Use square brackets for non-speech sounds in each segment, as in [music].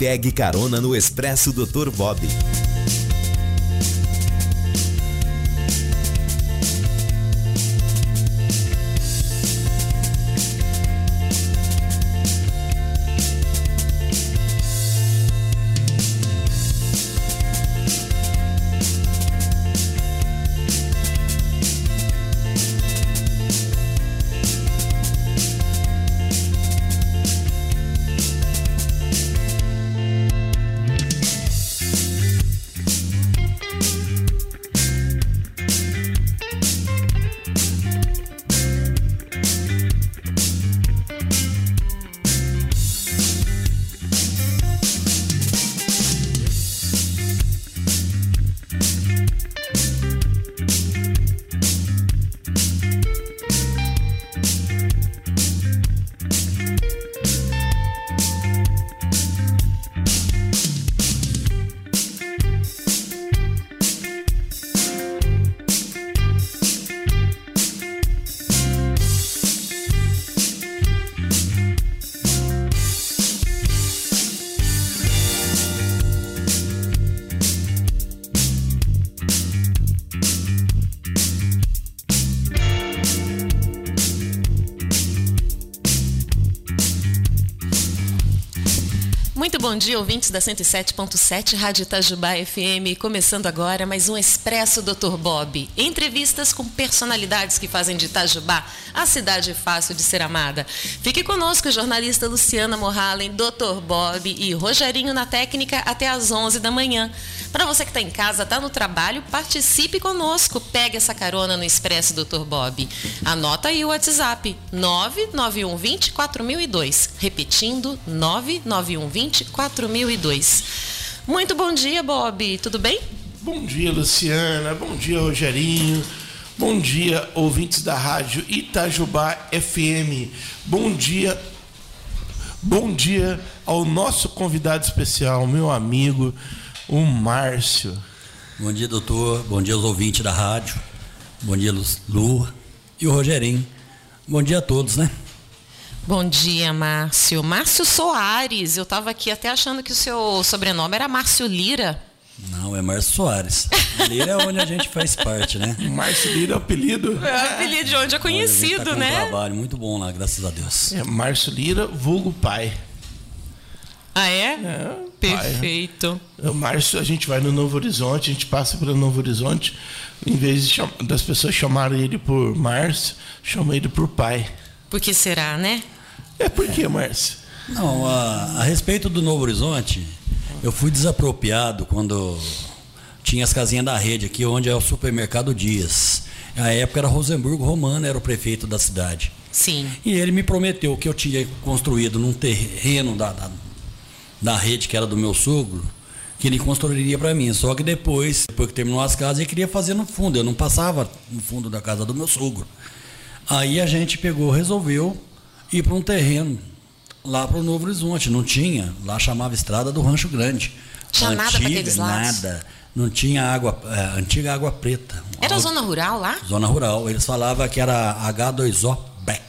pegue carona no Expresso Dr. Bob. Bom dia, ouvintes da 107.7 Rádio Itajubá FM. Começando agora mais um Expresso Dr. Bob. Entrevistas com personalidades que fazem de Itajubá a cidade fácil de ser amada. Fique conosco, jornalista Luciana Morhalen, Dr. Bob e Rogerinho na técnica até às 11 da manhã. Para você que está em casa, está no trabalho, participe conosco. Pegue essa carona no Expresso Dr. Bob. Anota aí o WhatsApp 99120 4002. Repetindo, 99120 4002. Muito bom dia, Bob. Tudo bem? Bom dia, Luciana. Bom dia, Rogerinho. Bom dia, ouvintes da rádio Itajubá FM. Bom dia. Bom dia ao nosso convidado especial, meu amigo, o Márcio. Bom dia, doutor. Bom dia aos ouvintes da rádio. Bom dia, Lu e o Rogerinho. Bom dia a todos, né? Bom dia, Márcio. Márcio Soares. Eu estava aqui até achando que o seu sobrenome era Márcio Lira. Não, é Márcio Soares. Lira é onde a gente faz parte, né? [laughs] Márcio Lira é o apelido. É o apelido de onde é conhecido, tá né? Um trabalho muito bom lá, graças a Deus. É Márcio Lira, vulgo pai. Ah, é? É, Perfeito. pai. O Márcio, a gente vai no Novo Horizonte, a gente passa pelo Novo Horizonte, em vez de cham- das pessoas chamarem ele por Márcio, chama ele por pai. Por que será, né? É por que, Márcio? Não, a, a respeito do Novo Horizonte, eu fui desapropriado quando tinha as casinhas da rede aqui, onde é o supermercado Dias. Na época era Rosenburgo Romano, era o prefeito da cidade. Sim. E ele me prometeu que eu tinha construído num terreno da, da, da rede que era do meu sogro, que ele construiria para mim. Só que depois, depois que terminou as casas, ele queria fazer no fundo. Eu não passava no fundo da casa do meu sogro. Aí a gente pegou, resolveu ir para um terreno lá para o Novo Horizonte. Não tinha, lá chamava Estrada do Rancho Grande. Tinha nada pra aqueles lados? Nada. Não tinha água, é, antiga água preta. Era Água- zona rural lá? Zona rural. Eles falavam que era H2O Beck.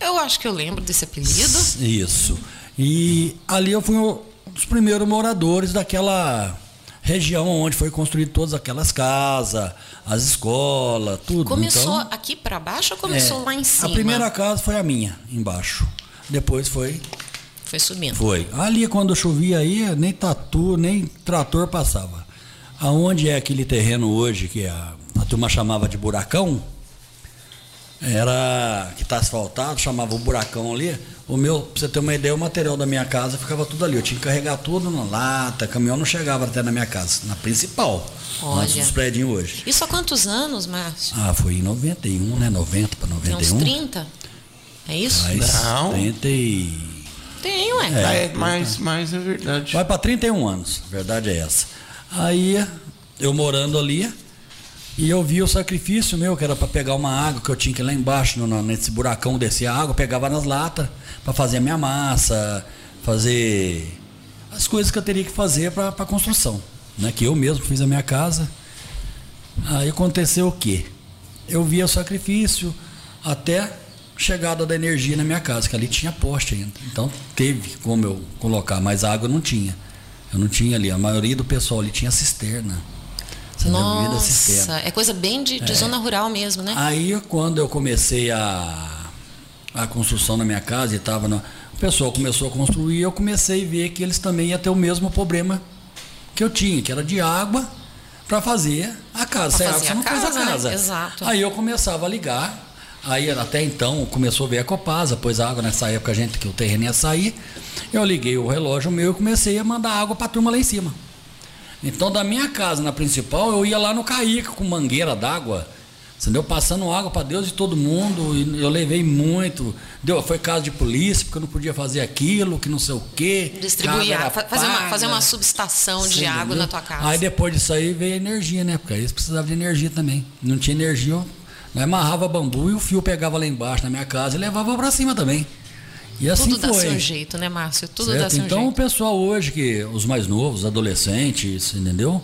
Eu acho que eu lembro desse apelido. Isso. E ali eu fui um dos primeiros moradores daquela região onde foi construído todas aquelas casas, as escolas, tudo. Começou Então, aqui para baixo ou começou é, lá em cima? A primeira casa foi a minha, embaixo. Depois foi, Foi subindo. foi. Ali quando chovia aí, nem tatu, nem trator passava. Aonde é aquele terreno hoje que a, a turma chamava de buracão? Era que está asfaltado, chamava o buracão ali. O meu, pra você ter uma ideia, o material da minha casa ficava tudo ali. Eu tinha que carregar tudo na lata, caminhão não chegava até na minha casa, na principal. Olha. Antes dos prédios hoje. Isso há quantos anos, Márcio? Ah, foi em 91, né? 90 para Tem 91. uns 30? É isso? Mas Não. 30 e... Tem, ué. Ah, é, mas, mas é verdade. Vai para 31 anos, a verdade é essa. Aí, eu morando ali, e eu vi o sacrifício meu, que era para pegar uma água que eu tinha que ir lá embaixo, no- nesse buracão, descer a água, pegava nas latas para fazer a minha massa, fazer as coisas que eu teria que fazer para a construção. Né? Que eu mesmo fiz a minha casa. Aí aconteceu o quê? Eu via o sacrifício até chegada da energia na minha casa, que ali tinha poste ainda. Então teve como eu colocar, mas água não tinha. Eu não tinha ali. A maioria do pessoal ali tinha cisterna. Você cisterna. Nossa, é coisa bem de, de zona rural mesmo, né? Aí quando eu comecei a, a construção na minha casa e estava no, o pessoal começou a construir, eu comecei a ver que eles também iam ter o mesmo problema que eu tinha, que era de água para fazer a casa. Sem água você não a faz a casa, né? casa. Exato. Aí eu começava a ligar. Aí até então começou a ver a Copasa, pois a água nessa época a gente que o terreno ia sair. Eu liguei o relógio meu e comecei a mandar água para a turma lá em cima. Então da minha casa na principal eu ia lá no Caíca com mangueira d'água, entendeu? Passando água para Deus e todo mundo. E eu levei muito. Deu, foi caso de polícia porque eu não podia fazer aquilo, que não sei o quê. Distribuir, fa- fazer uma, fazer uma subestação de Você água entendeu? na tua casa. Aí depois disso aí veio a energia, né? Porque aí eles precisavam de energia também. Não tinha energia, eu amarrava bambu e o fio pegava lá embaixo na minha casa e levava para cima também. E assim Tudo dá foi. seu jeito, né, Márcio? Tudo certo? dá seu então o jeito. pessoal hoje, que os mais novos, os adolescentes, entendeu?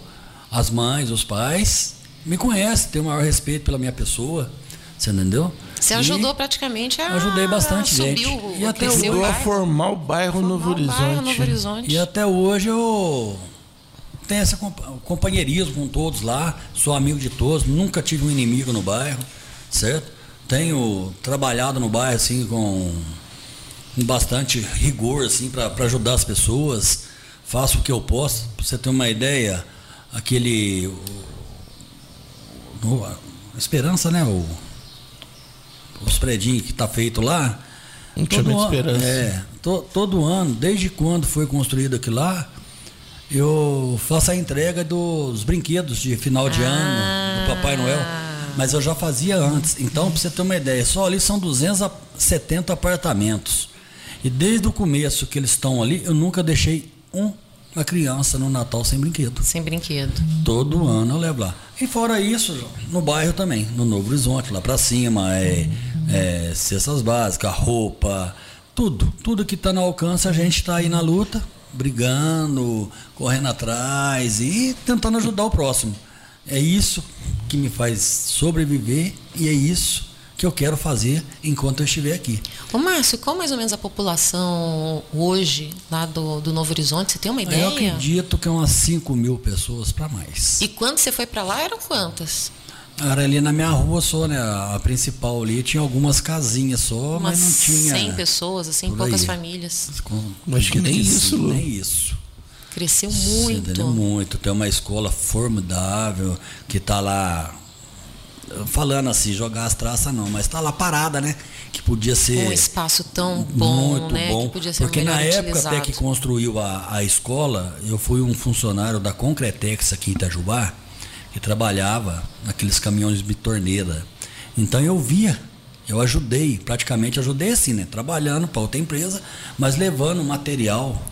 As mães, os pais, me conhecem, têm o maior respeito pela minha pessoa. Você entendeu? Você E ajudou praticamente a. ajudei bastante gente. O, E até o Ajudou a bairro. formar o bairro Novo Formar o bairro Horizonte. Novo Horizonte. E até hoje eu tenho esse compa- companheirismo com todos lá, sou amigo de todos, nunca tive um inimigo no bairro, certo? Tenho trabalhado no bairro assim com, com bastante rigor assim para ajudar as pessoas, faço o que eu posso. Você ter uma ideia, aquele Esperança, né? O, os predinhos que tá feito lá. Tinha todo ano- esperança. É, to- todo ano, desde quando foi construído aquilo lá, eu faço a entrega dos brinquedos de final de ano do Papai Noel. Mas eu já fazia antes. Então, para você ter uma ideia, só ali são 270 apartamentos. E desde o começo que eles estão ali, eu nunca deixei uma criança no Natal sem brinquedo. Sem brinquedo. Todo ano eu levo lá. E fora isso, no bairro também, no Novo Horizonte, lá pra cima, é, é cestas básicas, roupa, tudo. Tudo que tá no alcance, a gente tá aí na luta, brigando, correndo atrás e tentando ajudar o próximo. É isso que me faz sobreviver e é isso que eu quero fazer enquanto eu estiver aqui. Ô, Márcio, qual mais ou menos a população hoje lá do, do Novo Horizonte? Você tem uma ideia? Eu acredito que é umas 5 mil pessoas para mais. E quando você foi para lá, eram quantas? Era ali na minha rua só, né? A principal ali tinha algumas casinhas só, Umas mas não tinha. 100 pessoas, assim, poucas aí. famílias. Acho que nem isso, Lu. Nem isso. Cresceu muito. entendeu? Muito. Tem uma escola formidável que tá lá. Falando assim, jogar as traças não, mas tá lá parada, né? Que podia ser. Um espaço tão bom, muito né? bom. Que podia ser porque na época utilizado. até que construiu a, a escola, eu fui um funcionário da Concretex aqui em Itajubá, que trabalhava naqueles caminhões de torneira. Então eu via, eu ajudei, praticamente ajudei assim, né? Trabalhando para outra empresa, mas levando material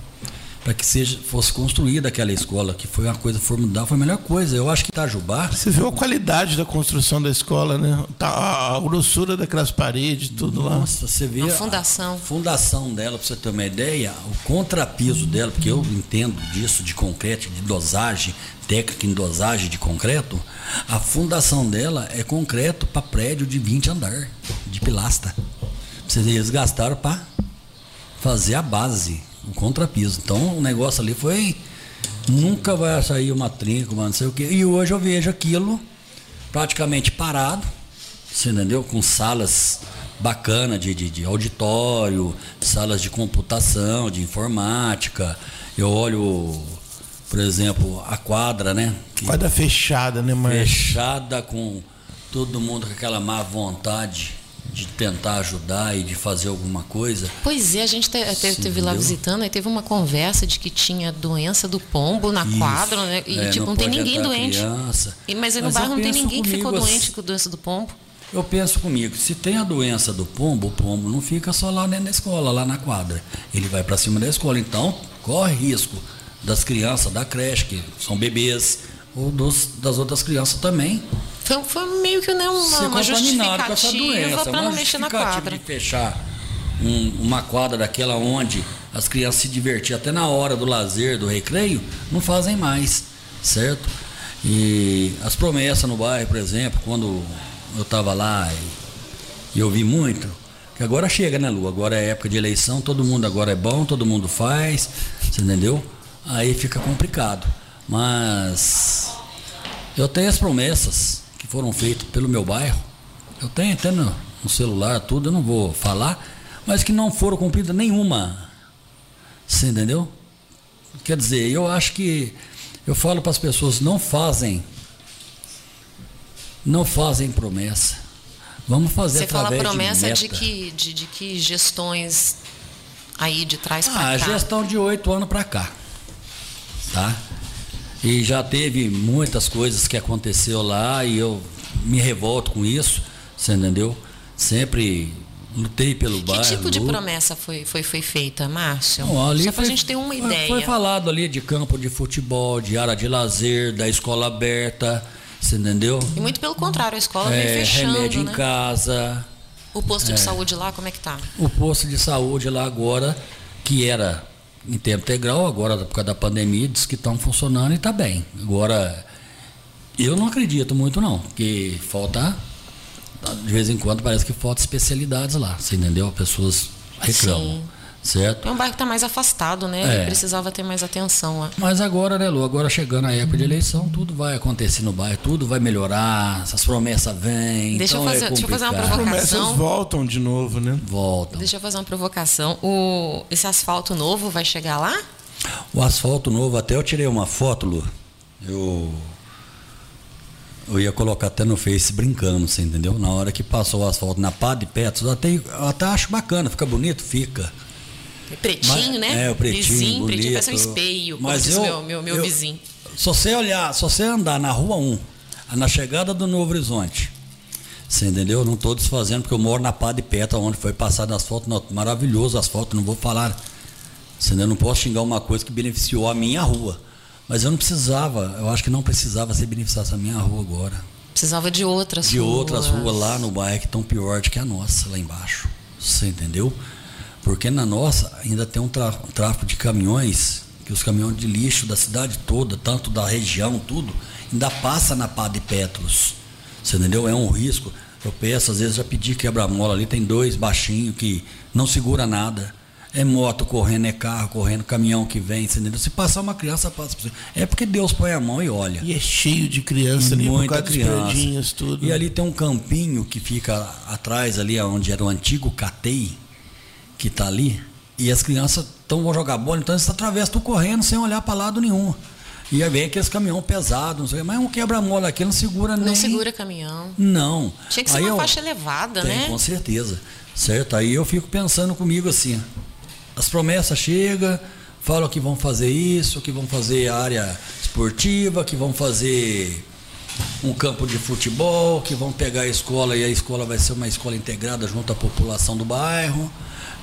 para que seja, fosse construída aquela escola, que foi uma coisa formidável, foi a melhor coisa. Eu acho que Itajubá, Você viu a qualidade da construção da escola, né? Tá, a, a grossura daquelas paredes, tudo lá. Nossa, você vê A fundação. fundação dela, para você ter uma ideia, o contrapiso dela, porque eu entendo disso de concreto, de dosagem, técnica em dosagem de concreto, a fundação dela é concreto para prédio de 20 andar, de pilastra. Vocês eles gastaram para fazer a base, o contrapiso. Então o negócio ali foi. Nunca vai sair uma trinca, uma não sei o quê. E hoje eu vejo aquilo praticamente parado, você entendeu? Com salas bacanas de, de, de auditório, salas de computação, de informática. Eu olho, por exemplo, a quadra, né? Que Quadra fechada, né, Márcio? fechada com todo mundo com aquela má vontade de tentar ajudar e de fazer alguma coisa. Pois é, a gente te- teve lá visitando e teve uma conversa de que tinha doença do pombo na Isso. quadra, né? E É, tipo, não, tem pode ninguém doente. E, mas aí no Mas bairro não tem ninguém que ficou comigo, doente assim, com doença do pombo. Eu penso comigo, se tem a doença do pombo, o pombo não fica só lá dentro da escola, lá na quadra. Ele vai para cima da escola. Então, corre risco das crianças da creche, que são bebês, ou dos, das outras crianças também, Foi, foi meio que né, uma, uma essa justificativa doença. para não mexer na quadra. de fechar um- uma quadra daquela onde as crianças se divertiam até na hora do lazer, do recreio, não fazem mais, certo? E as promessas no bairro, por exemplo, quando eu estava lá e, e eu vi muito, Que agora chega, né, Lu? Agora é época de eleição, todo mundo agora é bom, todo mundo faz, você entendeu? Aí fica complicado. Mas eu tenho as promessas que foram feitas pelo meu bairro. Eu tenho até no, no celular, tudo, eu não vou falar, mas que não foram cumpridas nenhuma. Você entendeu? Quer dizer, eu acho que eu falo para as pessoas, não fazem, não fazem promessa. Vamos fazer Você fala através promessa de, de, que, de, de que gestões aí de trás Ah, para a cá? gestão de oito anos para cá. Tá? E já teve muitas coisas que aconteceu lá e eu me revolto com isso, você entendeu? Sempre lutei pelo Que bairro. tipo de luto. promessa foi, foi, foi feita, Márcio? Não, ali Só para a gente ter uma ideia. Foi falado ali de campo de futebol, de área de lazer, da escola aberta, você entendeu? E muito pelo contrário, a escola É, vem fechando, remédio né? em casa, O posto de saúde lá, como é que tá? o posto de saúde lá agora, que era em tempo integral, agora por causa da pandemia, diz que estão funcionando e está bem. Agora, eu não acredito muito não, porque falta, de vez em quando parece que falta especialidades lá, você entendeu? Pessoas reclamam, Sim. Certo? É um bairro que está mais afastado, né? É. Ele precisava ter mais atenção lá. Mas agora, né, Lu? Agora chegando a época de eleição, tudo vai acontecer no bairro, tudo vai melhorar, essas promessas vêm. Deixa eu então fazer- é deixa eu fazer uma provocação. Promessas voltam de novo, né? Voltam. Deixa eu fazer uma provocação. O, esse asfalto novo vai chegar lá? O asfalto novo, até eu tirei uma foto, Lu. Eu. Eu ia colocar até no Face brincando, você entendeu? Na hora que passou o asfalto na pá de Petros, eu até, eu até acho bacana, fica bonito, fica. É Pretinho, Mas- né? É, o pretinho, Lisinho, bonito. pretinho, parece um espelho, como Mas eu- meu, meu, meu eu- vizinho. Se você olhar, se você andar na rua 1, na chegada do Novo Horizonte, você entendeu? Eu Não estou desfazendo, porque eu moro na pá de Petra, onde foi passado asfalto, não, maravilhoso asfalto, não vou falar. Você não posso xingar uma coisa que beneficiou a minha rua. Mas eu não precisava, eu acho que não precisava ser beneficiada essa minha rua agora. Precisava de outras De ruas. outras ruas lá no bairro que estão pior do que a nossa, lá embaixo. Você entendeu? Porque na nossa ainda tem um tráfego de caminhões, que os caminhões de lixo da cidade toda, tanto da região, tudo, ainda passa na pá de Petros. Você entendeu? É um risco. Eu peço, às vezes já pedi quebra-mola ali, tem dois baixinhos que não segura nada. É moto correndo, é carro correndo, caminhão que vem, você entendeu? Se passar uma criança, passa por cima. É porque Deus põe a mão e olha. E é cheio de criança ali, Muita causa dos criança. tudo. E ali tem um campinho que fica atrás ali, onde era o antigo catei, que está ali. E as crianças estão vão jogar bola, então eles atravessam tudo correndo sem olhar para lado nenhum. E aí vem aqueles caminhão pesado, não sei, mas um quebra-mola aqui não segura nem. Não segura caminhão. Não. Tinha que ser Aí uma eu- faixa elevada, tem, né? com certeza. Certo? Aí eu fico pensando comigo assim, as promessas chegam, falam que vão fazer isso, que vão fazer área esportiva, que vão fazer um campo de futebol, que vão pegar a escola e a escola vai ser uma escola integrada junto à população do bairro,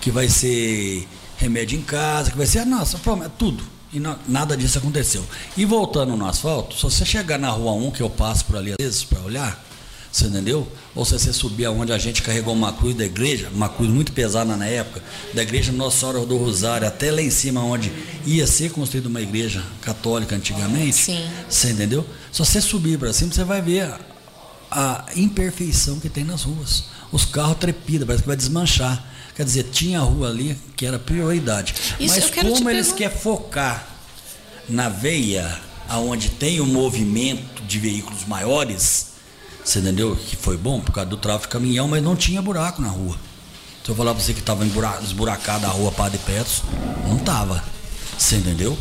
que vai ser remédio em casa, que vai ser, nossa, promessa, tudo. E na- nada disso aconteceu. E voltando no asfalto, se você chegar na rua 1, que eu passo por ali às vezes para olhar, você entendeu? Ou se você subir aonde a gente carregou uma cruz da igreja, uma cruz muito pesada na época, da igreja Nossa Senhora do Rosário, até lá em cima onde ia ser construída uma igreja católica antigamente. Sim. Você entendeu? Se você subir para cima, você vai ver a, a imperfeição que tem nas ruas. Os carros trepidam, parece que vai desmanchar. Quer dizer, tinha rua ali que era prioridade. Isso Mas como eles querem focar na veia aonde tem o movimento de veículos maiores, você entendeu? Que foi bom por causa do tráfego de caminhão, mas não tinha buraco na rua. Se eu falar pra você que estava esburacada a rua Padre Petros, não tava. Você entendeu?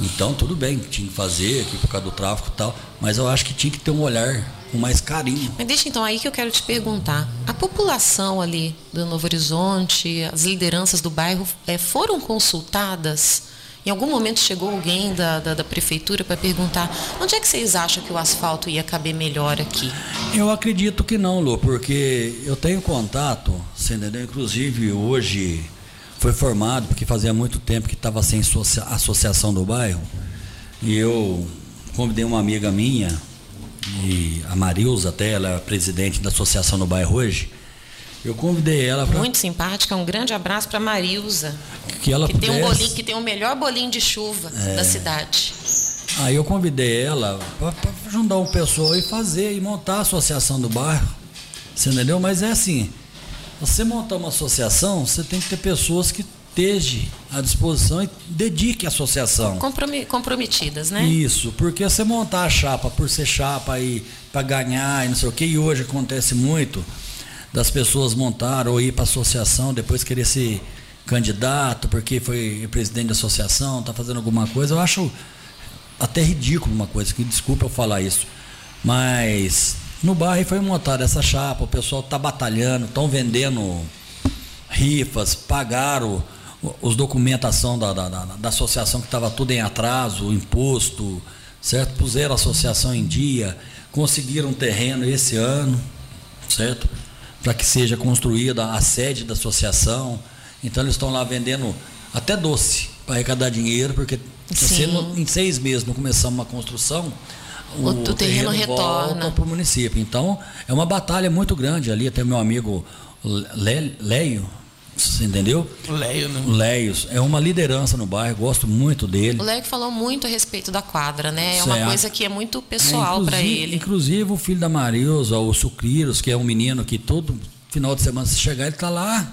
Então tudo bem, tinha que fazer aqui por causa do tráfico e tal, mas eu acho que tinha que ter um olhar com mais carinho. Mas deixa então aí que eu quero te perguntar. A população ali do Novo Horizonte, as lideranças do bairro eh, foram consultadas? Em algum momento chegou alguém da, da, da prefeitura para perguntar onde é que vocês acham que o asfalto ia caber melhor aqui? Eu acredito que não, Lu, porque eu tenho contato, você entendeu? Inclusive hoje foi formado, porque fazia muito tempo que estava sem associa- associação do bairro, e eu convidei uma amiga minha, e a Marilza até, ela é presidente da associação do bairro hoje, eu convidei ela para Muito simpática. Um grande abraço para Marilza, que ela que tem um pudesse- bolinho, que tem o melhor bolinho de chuva da cidade. Aí eu convidei ela para juntar um pessoal e fazer e montar a associação do bairro. Você entendeu? Mas é assim, Você montar uma associação, você tem que ter pessoas que esteja à disposição e dedique à associação. comprometidas, né? Isso, porque você montar a chapa por ser chapa e para ganhar e não sei o que, e hoje acontece muito das pessoas montar ou ir para a associação, depois querer ser candidato porque foi presidente da associação, está fazendo alguma coisa, eu acho até ridículo uma coisa, que desculpa eu falar isso. Mas no bairro foi montada essa chapa, o pessoal está batalhando, estão vendendo rifas, pagaram os documentação da, da, da, da associação que estava tudo em atraso, imposto, certo? Puseram a associação em dia, conseguiram um terreno esse ano, certo? Para que seja construída a sede da associação. Então eles estão lá vendendo até doce para arrecadar dinheiro, porque se em seis meses não começamos uma construção, o, o terreno, terreno retorna para o município. Então é uma batalha muito grande ali. Até meu amigo Leio, você entendeu? O Leio, né? O Leio. É uma liderança no bairro, gosto muito dele. O Leio falou muito a respeito da quadra, né? É uma certo. coisa que é muito pessoal é, para ele. Inclusive o filho da Marilza, o Sucriros, que é um menino que todo final de semana se chegar, ele está lá.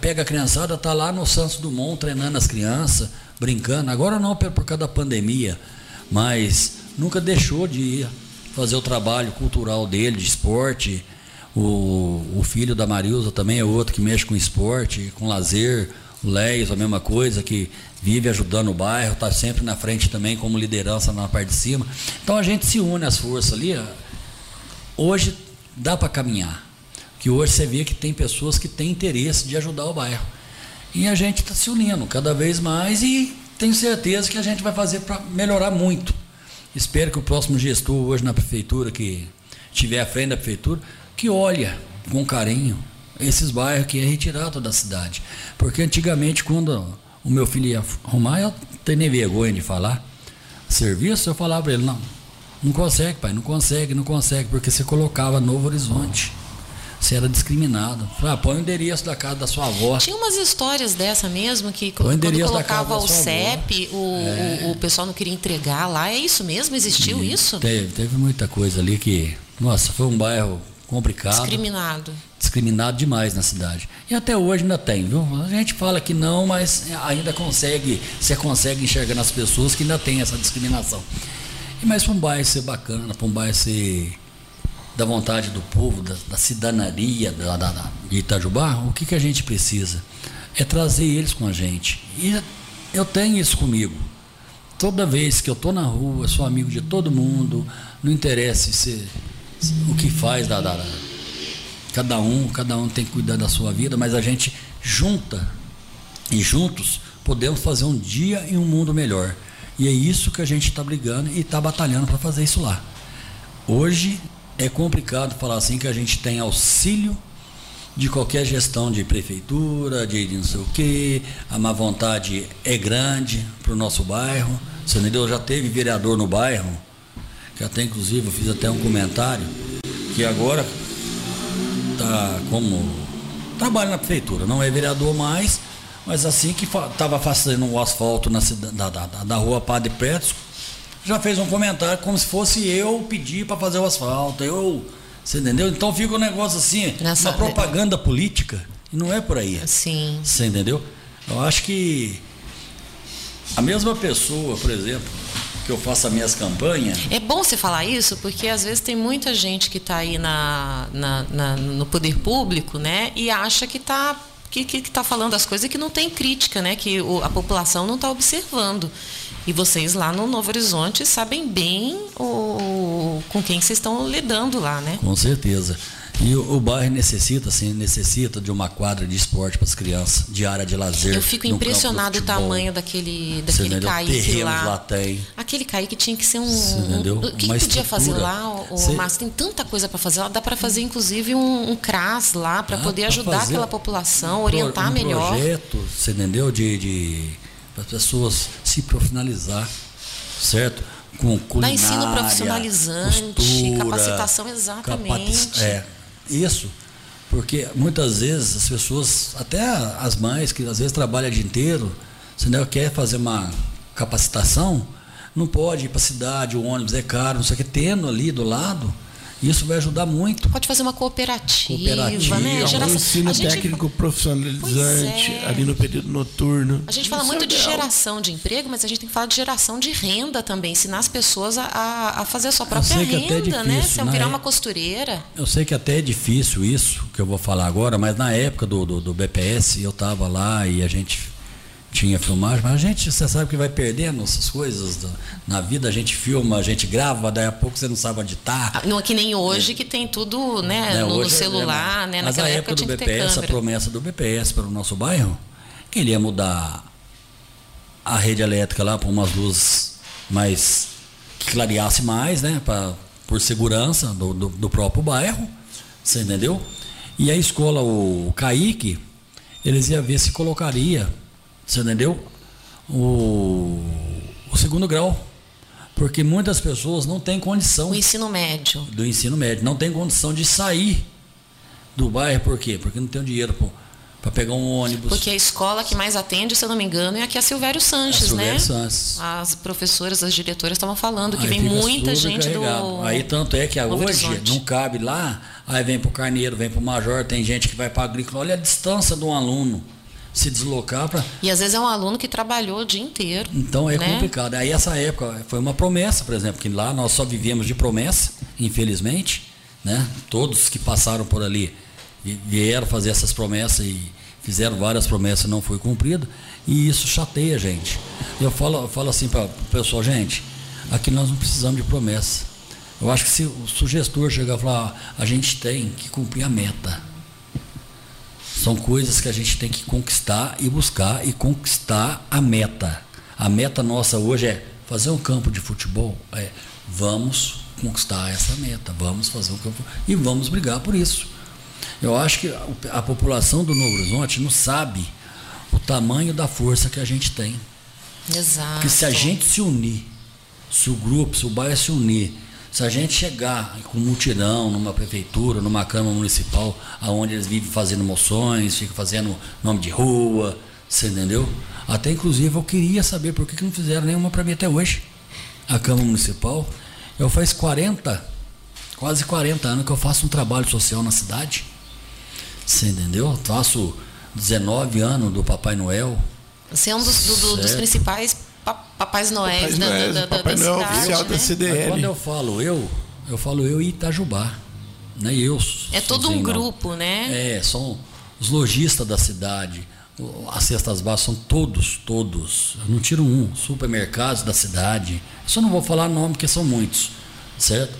Pega a criançada, está lá no Santos Dumont treinando as crianças, brincando. Agora não por causa da pandemia, mas nunca deixou de ir fazer o trabalho cultural dele, de esporte o, o filho da Marilza também é outro que mexe com esporte, com lazer. O Leis, a mesma coisa, que vive ajudando o bairro, está sempre na frente também como liderança na parte de cima. Então a gente se une às forças ali. Hoje dá para caminhar. Que hoje você vê que tem pessoas que têm interesse de ajudar o bairro. E a gente está se unindo cada vez mais e tenho certeza que a gente vai fazer para melhorar muito. Espero que o próximo gestor hoje na prefeitura, que estiver à frente da prefeitura, que olha com carinho esses bairros que é retirado da cidade. Porque antigamente, quando o meu filho ia arrumar, eu tenho vergonha de falar. Serviço, eu falava para ele, não, não consegue, pai, não consegue, não consegue, porque você colocava Novo Horizonte. Você era discriminado. Ah, põe o endereço da casa da sua avó. Tinha umas histórias dessa mesmo, que quando colocava o CEP, o, é. o, o, pessoal não queria entregar lá. É isso mesmo? Existiu e isso? Teve, teve muita coisa ali que. Nossa, foi um bairro complicado. Discriminado. Discriminado demais na cidade. E até hoje ainda tem, viu? A gente fala que não, mas ainda consegue, você consegue enxergar nas pessoas que ainda tem essa discriminação. E mas para um bairro ser bacana, para um bairro ser da vontade do povo, da, da cidadania da, da, da, de Itajubá, o que, que a gente precisa? É trazer eles com a gente. E eu tenho isso comigo. Toda vez que eu estou na rua, sou amigo de todo mundo, não interessa se o que faz da, da, cada um, cada um tem que cuidar da sua vida, mas a gente junta e juntos podemos fazer um dia e um mundo melhor. E é isso que a gente está brigando e está batalhando para fazer isso lá. Hoje é complicado falar assim que a gente tem auxílio de qualquer gestão de prefeitura, de, de não sei o quê, a má vontade é grande para o nosso bairro. Você entendeu? Já teve vereador no bairro que até inclusive eu fiz até um comentário, que agora tá como trabalha na prefeitura, não é vereador mais, mas assim que estava fazendo o asfalto na da, da, da rua Padre Pretos, já fez um comentário como se fosse eu pedir para fazer o asfalto, eu, você entendeu? Então fica um negócio assim, Nessa, uma propaganda política, e não é por aí. Sim. Você entendeu? Eu acho que a mesma pessoa, por exemplo, que eu faço as minhas campanhas. É bom você falar isso, porque às vezes tem muita gente que está aí na, na, na, no poder público, né? E acha que está que, que, que tá falando as coisas que não tem crítica, né? Que o, a população não está observando. E vocês lá no Novo Horizonte sabem bem o, com quem vocês estão lidando lá, né? Com certeza. E o, o bairro necessita, assim, necessita de uma quadra de esporte para as crianças, de área de lazer. Eu fico impressionado o tamanho daquele, daquele Kaique lá. lá tem. Aquele Kaique tinha que ser um. Você entendeu? Um, o que, que podia fazer lá, o. Márcio? Tem tanta coisa para fazer lá. Dá para fazer, inclusive, um, um CRAS lá para poder ajudar aquela população, orientar um melhor. Um projeto, você entendeu? De, de para as pessoas se profissionalizar, certo? Com culinária, Dá ensino profissionalizante, costura, capacitação exatamente. Capac... É, isso. Porque muitas vezes as pessoas, até as mães que às vezes trabalham o dia inteiro, se não quer fazer uma capacitação, não pode ir para a cidade, o ônibus é caro, não sei o que, tendo ali do lado, Isso vai ajudar muito. Pode fazer uma cooperativa, Cooperativa, né? um Geração- ensino a gente- técnico profissionalizante é. ali no período noturno. A gente fala Isso muito é de legal. geração de emprego, mas a gente tem que falar de geração de renda também. Ensinar as pessoas a, a- fazer a sua própria é renda, né? difícil, Se virar né? uma costureira. Eu sei que até é difícil isso que eu vou falar agora, mas na época do, do, do BPS eu estava lá e a gente tinha filmagem, mas a gente, você sabe que vai perdendo essas coisas na vida, a gente filma, a gente grava, daí a pouco você não sabe onde está. Ah, Não é que nem hoje que tem tudo né, né? no, no Hoje é- celular, né? Mas Naquela a época, época do BPS, a promessa do BPS para o nosso bairro, que ele ia mudar a rede elétrica lá para umas luzes mais que clareasse mais, né? Pra, por segurança do, do, do próprio bairro, você entendeu? E a escola, o Kaique, eles iam ver se colocaria, você entendeu? O, o segundo grau. Porque muitas pessoas não têm condição O ensino médio. do ensino médio não tem condição de sair do bairro, por quê? Porque não tem dinheiro para pegar um ônibus. Porque a escola que mais atende, se eu não me engano, é aqui a Silvério Sanches, É Silvério né? Sanches. As professoras, as diretoras estavam falando que Aí vem muita gente carregado. do. Aí tanto é que hoje Horizonte. não cabe lá, aí vem para o Carneiro, vem para o Major, tem gente que vai para agrícola. Olha a distância de um aluno se deslocar para. E às vezes é um aluno que trabalhou o dia inteiro. Então é né? complicado. Aí essa época foi uma promessa, por exemplo, que lá nós só vivíamos de promessa, infelizmente, né? Todos que passaram por ali vi- vieram fazer essas promessas e fizeram várias promessas e não foi cumprido, e isso chateia a gente. Eu falo, eu falo assim para o pessoal, gente, aqui nós não precisamos de promessa. Eu acho que se o sugestor chegar e falar, "Ah, a gente tem que cumprir a meta. São coisas que a gente tem que conquistar e buscar e conquistar a meta. A meta nossa hoje é fazer um campo de futebol. É, vamos conquistar essa meta, vamos fazer um campo e vamos brigar por isso. Eu acho que a, a população do Novo Horizonte não sabe o tamanho da força que a gente tem. Exato. Porque se a gente se unir, se o grupo, se o bairro se unir, se a gente chegar com mutirão numa prefeitura, numa Câmara Municipal, aonde eles vivem fazendo moções, ficam fazendo nome de rua, você entendeu? Até inclusive eu queria saber por que, que não fizeram nenhuma para mim até hoje. A Câmara Municipal. Eu faz 40, quase 40 anos que eu faço um trabalho social na cidade. Você entendeu? Eu faço 19 anos do Papai Noel. Você é um dos, do- do- dos principais pa- papais noéis da, Noéis, da, da, Papai da Noel cidade, oficial né? da CDL. Mas quando eu falo eu, eu falo eu e Itajubá. Não é eu. É todo um grupo, né? É, são os lojistas da cidade. As cestas básicas são todos, todos. Eu não tiro um. Supermercados da cidade. Só não vou falar nome, porque são muitos. Certo?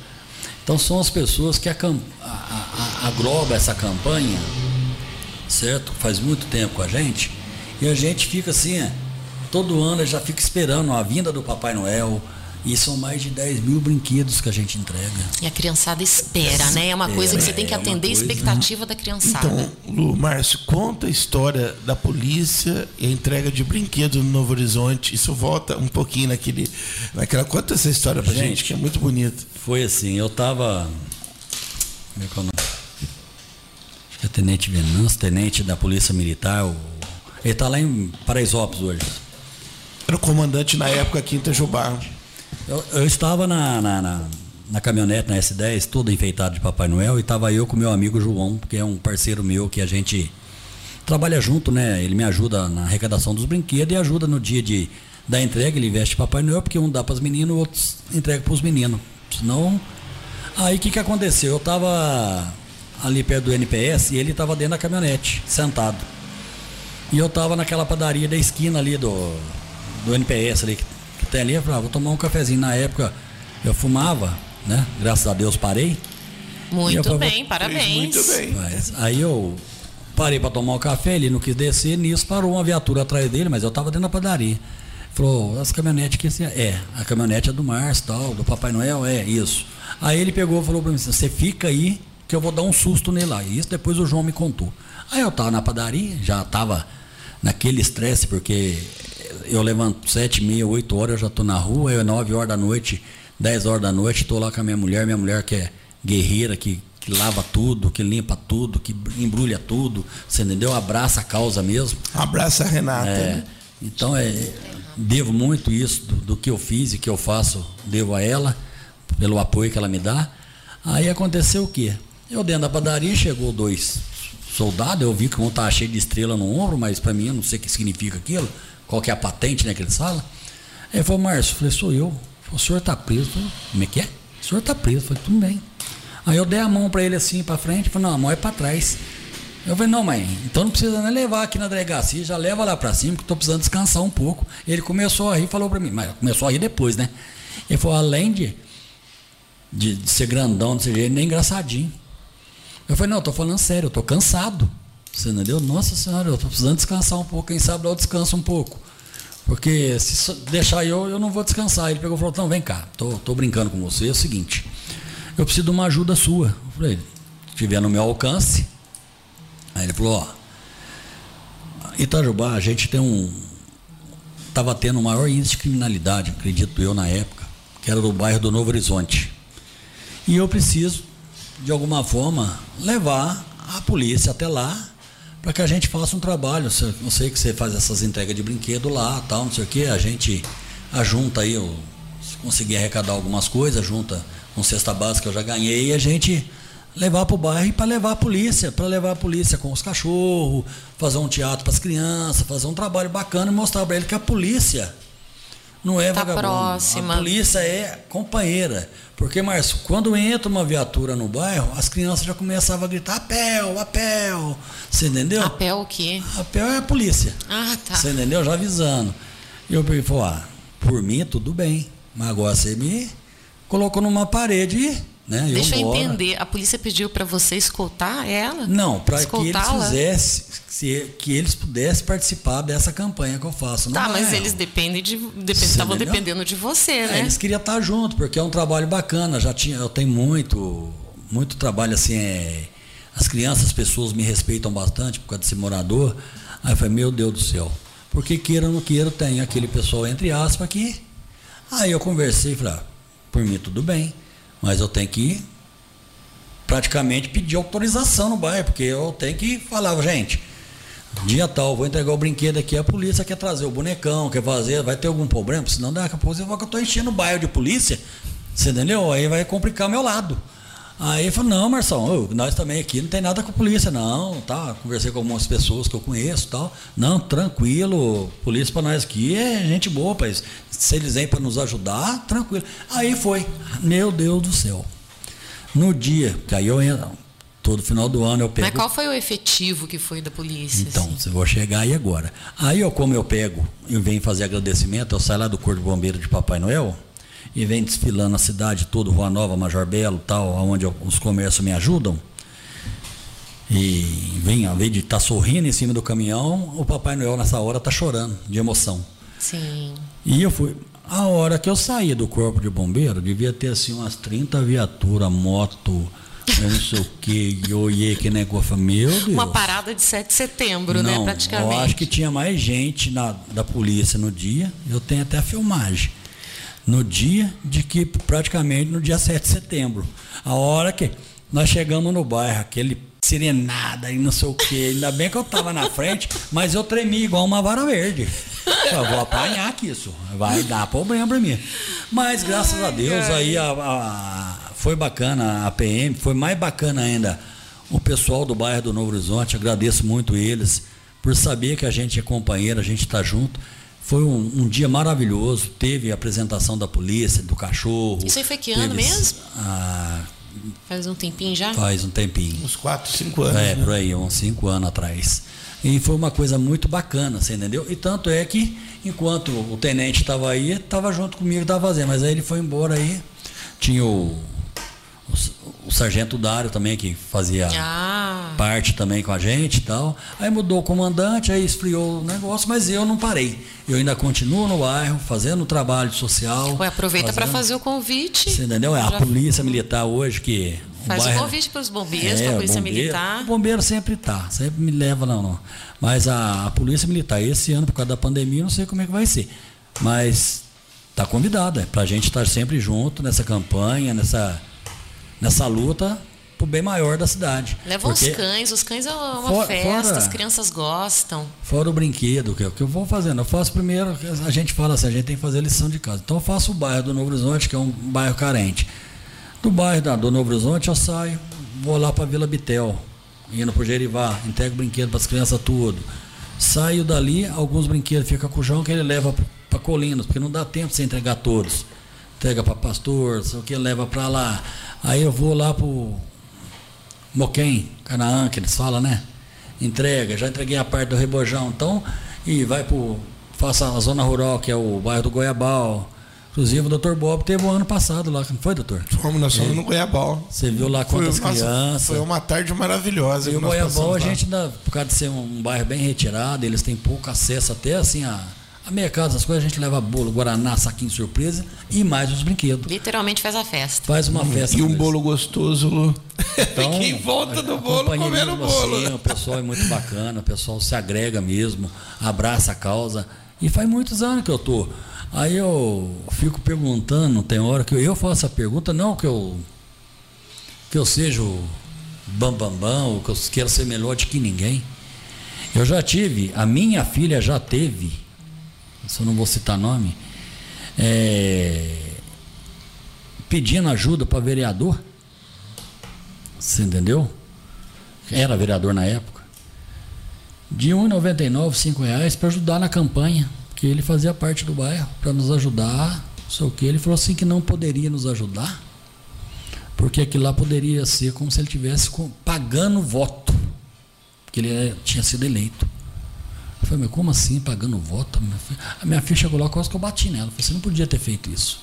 Então são as pessoas que acam- a, a, a, agloba essa campanha, certo? Faz muito tempo com a gente. E a gente fica assim, é, todo ano já fica esperando a vinda do Papai Noel. E são mais de 10 mil brinquedos que a gente entrega. E a criançada espera, né? É uma coisa que você tem que É atender a coisa- expectativa da criançada. Então, Lu, Márcio, conta a história da polícia e a entrega de brinquedos no Novo Horizonte. Isso volta um pouquinho naquele. naquela. Conta essa história pra gente, Gente. que é muito bonito. Foi assim, eu tava. Como é que é o nome? Acho que é Tenente Venâncio, tenente da Polícia Militar. o- Ele tá lá em Paraisópolis hoje. Era o comandante na época aqui em Itajubá. Eu, eu estava na, na, na, na caminhonete, na S10, todo enfeitado de Papai Noel, e estava eu com meu amigo João, que é um parceiro meu que a gente trabalha junto, né? Ele me ajuda na arrecadação dos brinquedos e ajuda no dia de, da entrega, ele veste Papai Noel, porque um dá para as meninas, o outro entrega para os meninos. Senão. Aí o que, que aconteceu? Eu estava ali perto do NPS e ele estava dentro da caminhonete, sentado. E eu estava naquela padaria da esquina ali do, do NPS ali, que, que tem ali, eu falei, ah, vou tomar um cafezinho. Na época eu fumava, né? Graças a Deus parei. Muito falei, bem, parabéns. Muito bem. Mas aí eu parei para tomar um café, ele não quis descer, nisso parou uma viatura atrás dele, mas eu estava dentro da padaria. Falou, as caminhonetes que é? É, a caminhonete é do Márcio, tal, do Papai Noel, é, isso. Aí ele pegou e falou para mim assim, você fica aí que eu vou dar um susto nele lá. E isso depois o João me contou. Aí eu estava na padaria, já estava naquele estresse, porque eu levanto sete, meia, oito horas, eu já estou na rua, eu nove horas da noite, dez horas da noite, estou lá com a minha mulher, minha mulher que é guerreira, que, que lava tudo, que limpa tudo, que embrulha tudo, você entendeu? Abraça a causa mesmo. Abraça a Renata. É, né? então é, devo muito isso do, do que eu fiz e que eu faço, devo a ela, pelo apoio que ela me dá. Aí aconteceu o quê? Eu dentro da padaria, chegou dois soldados, eu vi que um tá cheio de estrela no ombro, mas para mim eu não sei o que significa aquilo, qual que é a patente né, que eles falam. Aí ele falou, Márcio, eu falei, sou eu. O senhor tá preso. Eu falei, como é que é? O senhor tá preso. Eu falei, tudo bem. Aí eu dei a mão para ele assim para frente, falei, não, a mão é para trás. Eu falei, não, mãe, então não precisa nem levar aqui na delegacia, já leva lá para cima, que estou precisando descansar um pouco. Ele começou a rir falou para mim, mas começou a rir depois, né? Ele falou, além de, de, de ser grandão desse jeito, nem engraçadinho. Eu falei, não, eu falando sério, eu cansado. Você entendeu? Nossa senhora, eu tô precisando descansar um pouco, quem sabe eu descanso um pouco. Porque se deixar eu, eu não vou descansar. Ele pegou e falou, não, vem cá, tô, tô brincando com você, é o seguinte, eu preciso de uma ajuda sua. Eu falei, se tiver no meu alcance, Aí ele falou, ó, Itajubá, a gente tem um. Estava tendo o maior índice de criminalidade, acredito eu, na época, que era do bairro do Novo Horizonte. E eu preciso, de alguma forma, levar a polícia até lá para que a gente faça um trabalho. Eu sei que você faz essas entregas de brinquedo lá, tal, não sei o quê. A gente ajunta aí, eu, se conseguir arrecadar algumas coisas, junta com cesta básica que eu já ganhei e a gente levar para o bairro e para levar a polícia, para levar a polícia com os cachorros, fazer um teatro para as crianças, fazer um trabalho bacana e mostrar para ele que a polícia não é tá vagabundo. próxima. A polícia é companheira. Porque, Márcio, quando entra uma viatura no bairro, as crianças já começavam a gritar apel, apel. Você entendeu? Apel o quê? Apel é a polícia. Ah, tá. Você entendeu? Já avisando. E eu falei, ah, por mim tudo bem. Mas agora você me colocou numa parede né? Deixa eu, eu entender, a polícia pediu para você escoltar ela? Não, para que eles fizessem, que eles pudessem participar dessa campanha que eu faço. Tá, mas eles dependem de, estavam dependendo de você, é, né? Eles queriam estar junto, porque é um trabalho bacana. Já tinha, eu tenho muito, muito trabalho assim. É, as crianças, as pessoas me respeitam bastante por causa desse morador. Aí eu falei, meu Deus do céu, porque queira ou não queira, tem aquele pessoal entre aspas aqui. Aí eu conversei e falei, ah, por mim tudo bem. Mas eu tenho que praticamente pedir autorização no bairro, porque eu tenho que falar, gente, dia tal, vou entregar o brinquedo aqui, a polícia quer trazer o bonecão, quer fazer, vai ter algum problema, senão daqui a pouco eu vou que eu estou enchendo o bairro de polícia, você entendeu? Aí vai complicar meu lado. Aí ele falou, não, Marção, nós também aqui não tem nada com a polícia, não, tá? Conversei com algumas pessoas que eu conheço tal. Não, tranquilo, polícia para nós aqui é gente boa, pai. Se eles vêm para nos ajudar, tranquilo. Aí foi, meu Deus do céu. No dia, que aí eu entro, todo final do ano eu pego. Mas qual foi o efetivo que foi da polícia? Então, assim? vou chegar aí agora. Aí eu, como eu pego e venho fazer agradecimento, eu saio lá do Corpo de Bombeiro de Papai Noel e vem desfilando a cidade toda, Rua Nova, Major Belo, tal, onde os comércios me ajudam. E vem, ao invés de estar tá sorrindo em cima do caminhão, o Papai Noel nessa hora está chorando de emoção. Sim. E eu fui. A hora que eu saí do corpo de bombeiro, devia ter assim umas 30 viaturas, moto, eu não sei o que, olhei que negócio, meu Deus. Uma parada de 7 de setembro, né, não, né, praticamente. Eu acho que tinha mais gente na, da polícia no dia, eu tenho até a filmagem no dia de que, praticamente no dia 7 de setembro. A hora que nós chegamos no bairro, aquele serenada e não sei o que. Ainda bem que eu estava na frente, mas eu tremi igual uma vara verde. Eu vou apanhar aqui isso. Vai dar problema para mim. Mas graças Ai, a Deus aí a, a, foi bacana a PM, foi mais bacana ainda o pessoal do bairro do Novo Horizonte. Agradeço muito eles por saber que a gente é companheiro, a gente está junto. Foi um, um, dia maravilhoso. Teve a apresentação da polícia, do cachorro. Isso aí foi que ano mesmo? A, faz um tempinho já? Faz um tempinho. Uns 4, 5 anos. É, né? por aí, uns 5 anos atrás. E foi uma coisa muito bacana, você entendeu? E tanto é que, enquanto o tenente estava aí, estava junto comigo, estava fazendo. Mas aí ele foi embora aí. Tinha o o, o sargento Dário também, que fazia ah. Parte também com a gente e tal. Aí mudou o comandante, aí esfriou o negócio, mas eu não parei. Eu ainda continuo no bairro, fazendo o trabalho social. Ué, aproveita para fazer o convite. Você entendeu? É a polícia militar hoje que. Faz o, o convite para os bombeiros, é, para a polícia bombeiro, militar. O bombeiro sempre está, sempre me leva, não, não. Mas a, a polícia militar, esse ano, por causa da pandemia, não sei como é que vai ser. Mas está convidada, é para a gente estar sempre junto nessa campanha, nessa nessa luta pro bem maior da cidade. Leva os cães, os cães é uma fora, festa, fora, as crianças gostam. Fora o brinquedo, que, é que eu vou fazendo. Eu faço primeiro, a gente fala assim, a gente tem que fazer lição de casa. Então eu faço o bairro do Novo Horizonte, que é um bairro carente. Do bairro da, do Novo Horizonte eu saio, vou lá para Vila Bitel, indo pro Gerivá, entrego brinquedo para as crianças tudo. Saio dali, alguns brinquedos ficam com o João que ele leva para Colinas, porque não dá tempo de você entregar todos. Entrega para pastor, sei o que, leva para lá. Aí eu vou lá pro Moquém, Canaã, que eles falam, né? Entrega, já entreguei a parte do Rebojão, então, e vai pro. Faça a zona rural, que é o bairro do Goiabal. Inclusive o doutor Bob teve o um ano passado lá, não foi, doutor? Fomos, nós fomos no Goiabal. Você viu lá quantas foi, crianças. Foi uma tarde maravilhosa. E o Goiabal, a gente, ainda, por causa de ser um bairro bem retirado, eles têm pouco acesso até assim a a mercado, essas coisas, a gente leva bolo, guaraná, saquinho surpresa e mais os brinquedos. Literalmente faz a festa. Faz uma festa. E um bolo gostoso, Lu. Então, [laughs] Quem volta do bolo comendo bolo. Assim, o pessoal é muito bacana, o pessoal se agrega mesmo, abraça a causa. E faz muitos anos que eu tô. Aí eu fico perguntando, tem hora que eu, eu faço a pergunta, não que eu que eu seja o bambambam, bam, bam, ou que eu quero ser melhor de que ninguém. Eu já tive, a minha filha já teve se eu não vou citar nome, é, pedindo ajuda para vereador. Você entendeu? Era vereador na época. De R$ 1,99, R$ reais para ajudar na campanha, que ele fazia parte do bairro, para nos ajudar, o que. Ele falou assim que não poderia nos ajudar, porque aquilo lá poderia ser como se ele tivesse pagando voto, porque ele é, tinha sido eleito. Eu falei, mas como assim, pagando voto? A minha filha chegou lá, quase que eu bati nela. Eu falei, você não podia ter feito isso.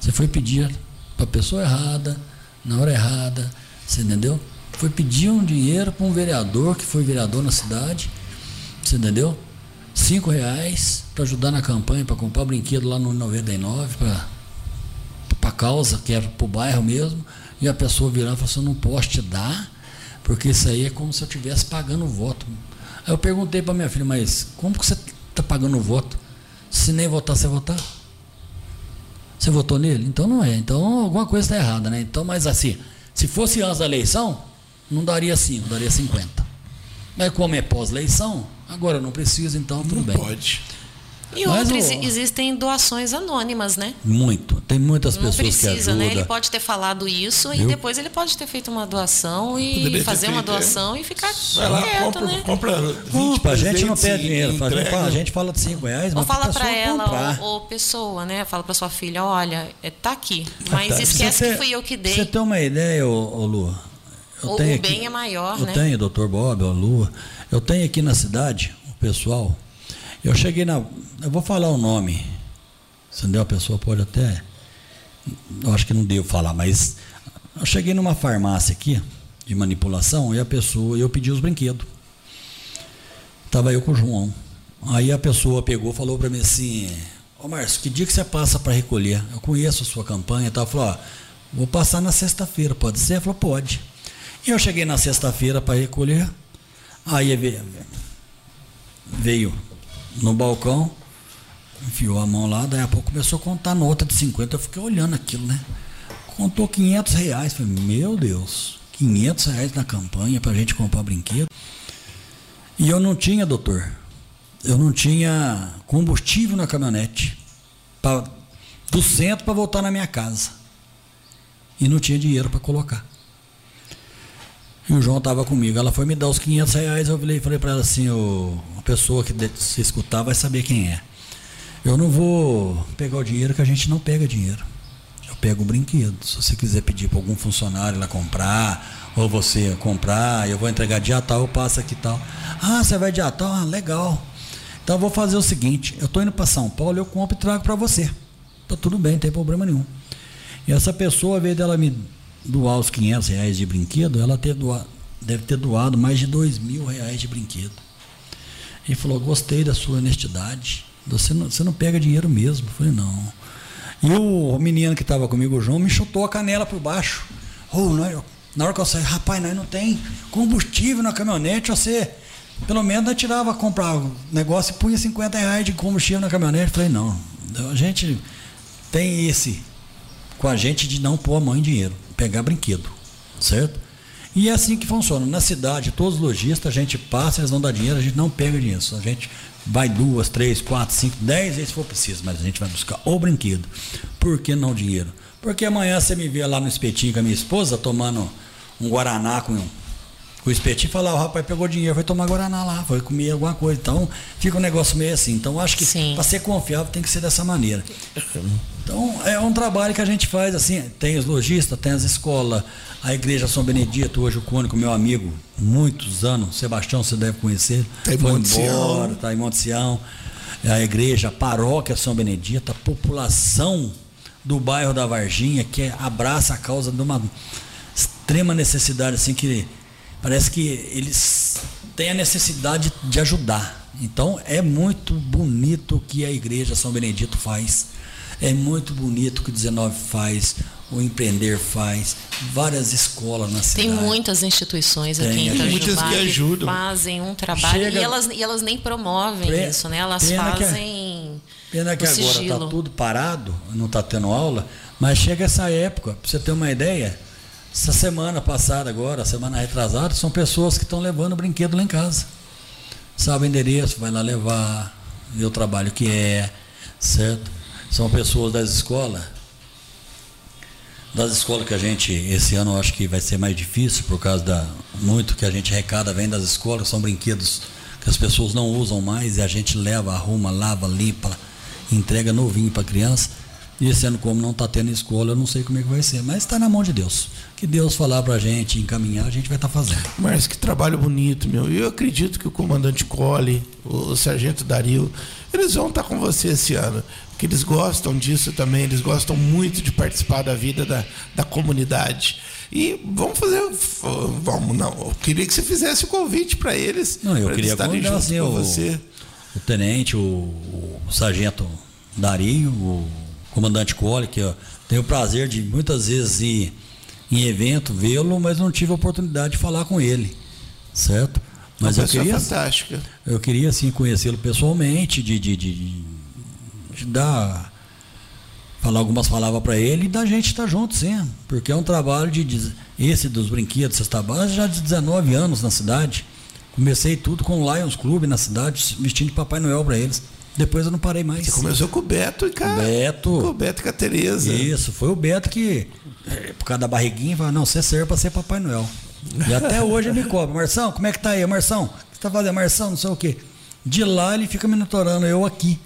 Você foi pedir para a pessoa errada, na hora errada, você entendeu? Foi pedir um dinheiro para um vereador, que foi vereador na cidade, você entendeu? Cinco reais para ajudar na campanha, para comprar brinquedo lá no 99, para a causa, que era para o bairro mesmo, e a pessoa virar e falar assim, não posso te dar, porque isso aí é como se eu estivesse pagando voto. Aí eu perguntei para minha filha, mas como que você está pagando o voto? Se nem votar, você votar? Você votou nele? Então não é. Então alguma coisa está errada, né? Então, mas assim, se fosse antes da eleição, não daria 5, daria 50. Mas como é pós-eleição, agora não preciso, então tudo não bem. Pode. E Mas outros, o... existem doações anônimas, né? Muito. Tem muitas pessoas precisa, que ajudam. Né? Ele pode ter falado isso e depois ele pode ter feito uma doação e Poderia fazer uma doação é. e ficar Vai lá, quieto, compra, né? Compra 20 a gente não pede dinheiro. A gente, fala, a gente fala de 5 reais, ou fala para ela ou, ou, pessoa, né? Fala para sua filha, olha, é, tá aqui, [laughs] mas ah, tá. esquece que fui eu que dei. Você tem uma ideia, ô, ô Lu? Eu o, tenho o bem aqui, é maior, eu né? Eu tenho, doutor Bob, a Lua. Eu tenho aqui na cidade, o pessoal eu cheguei na. Eu vou falar o nome. Entendeu? A pessoa pode até. Eu acho que não devo falar, mas. Eu cheguei numa farmácia aqui, de manipulação, e a pessoa. Eu pedi os brinquedos. Estava eu com o João. Aí a pessoa pegou falou para mim assim: Ô Márcio, que dia que você passa para recolher? Eu conheço a sua campanha e tal. Falou: Ó, vou passar na sexta-feira, pode ser? Falou: Pode. E eu cheguei na sexta-feira para recolher. Aí veio no balcão, enfiou a mão lá, daí a pouco começou a contar nota de 50. Eu fiquei olhando aquilo, né? Contou 500 reais. Falei, meu Deus, 500 reais na campanha para a gente comprar brinquedo. E eu não tinha, doutor, eu não tinha combustível na caminhonete pra, do centro para voltar na minha casa. E não tinha dinheiro para colocar. E o João estava comigo. Ela foi me dar os 500 reais. Eu falei, falei para ela assim: o, a pessoa que se escutar vai saber quem é. Eu não vou pegar o dinheiro que a gente não pega dinheiro. Eu pego o brinquedo. Se você quiser pedir para algum funcionário lá comprar, ou você comprar, eu vou entregar dia tal, eu passo aqui tal. Ah, você vai dia tal? Ah, legal. Então eu vou fazer o seguinte: eu estou indo para São Paulo, eu compro e trago para você. Tá tudo bem, não tem problema nenhum. E essa pessoa, ao invés dela me doar os 500 reais de brinquedo, ela ter doado, deve ter doado mais de 2 mil reais de brinquedo. Ele falou, gostei da sua honestidade. Você não, você não pega dinheiro mesmo. Eu falei, não. E o menino que estava comigo, o João, me chutou a canela por baixo. Oh, nós, na hora que eu saí, rapaz, nós não tem combustível na caminhonete, você pelo menos nós tirava, o negócio e punha 50 reais de combustível na caminhonete. Eu falei, não, a gente tem esse com a gente de não pôr a mão em dinheiro pegar brinquedo, certo? E é assim que funciona. Na cidade, todos os lojistas, a gente passa, eles vão dar dinheiro, a gente não pega dinheiro. A gente vai duas, três, quatro, cinco, dez vezes se for preciso, mas a gente vai buscar o brinquedo. Por que não dinheiro? Porque amanhã você me vê lá no espetinho com a minha esposa tomando um Guaraná com um o espetinho falar, o rapaz pegou dinheiro, foi tomar Guaraná lá, foi comer alguma coisa. Então, fica um negócio meio assim. Então, acho que para ser confiável tem que ser dessa maneira. Então, é um trabalho que a gente faz assim, tem os lojistas, tem as escolas, a igreja São Benedito, hoje o Cônico, meu amigo, muitos anos, Sebastião, você deve conhecer. Tá foi embora, está em Monte Sião. É a igreja, a paróquia São Benedito, a população do bairro da Varginha, que abraça a causa de uma extrema necessidade, assim, que parece que eles têm a necessidade de ajudar. Então é muito bonito o que a igreja São Benedito faz. É muito bonito o que o 19 faz, o Empreender faz, várias escolas na cidade. Tem muitas instituições aqui Tem, em Itajubá muitas que, ajudam. fazem um trabalho Chega, e, elas, e elas nem promovem pre, isso, né? Elas fazem. Que, pena que agora está tudo parado, não está tendo aula, mas chega essa época, para você ter uma ideia, essa semana passada agora, semana retrasada, são pessoas que estão levando brinquedo lá em casa. Sabe o endereço, vai lá levar, vê o trabalho que é, certo? São pessoas das escolas. Das escolas que a gente, esse ano eu acho que vai ser mais difícil, por causa da muito que a gente arrecada vem das escolas, são brinquedos que as pessoas não usam mais e a gente leva, arruma, lava, limpa, entrega novinho para a criança. E esse ano, como não está tendo escola, eu não sei como é que vai ser, mas está na mão de Deus que Deus falar para a gente, encaminhar, a gente vai estar tá fazendo. Mas que trabalho bonito, meu. Eu acredito que o comandante Cole, o sargento Dario, eles vão estar tá com você esse ano. Que eles gostam disso também, eles gostam muito de participar da vida da, da comunidade. E vamos fazer. Vamos, não. Eu queria que você fizesse o convite para eles. Não, eu queria convidar assim, o, você. o tenente, o, o sargento Dario, o comandante Cole, que eu tenho o prazer de muitas vezes ir em evento, vê-lo, mas não tive a oportunidade de falar com ele, certo? Mas eu queria, fantástica. eu queria assim conhecê-lo pessoalmente, de, de, de, de, dar falar algumas palavras para ele e da gente estar tá junto, sim, porque é um trabalho de esse dos brinquedos cesta base já de 19 anos na cidade. Comecei tudo com o Lions Club na cidade, vestindo de Papai Noel para eles. Depois eu não parei mais. Você começou com o Beto e com a, Beto. Com o Beto e com a Tereza. Isso, foi o Beto que, por causa da barriguinha, falou, não, você serve para ser Papai Noel. E até [laughs] hoje ele me cobra. Marção, como é que tá aí? Marção, o que você tá fazendo? Marção, não sei o quê. De lá ele fica monitorando eu aqui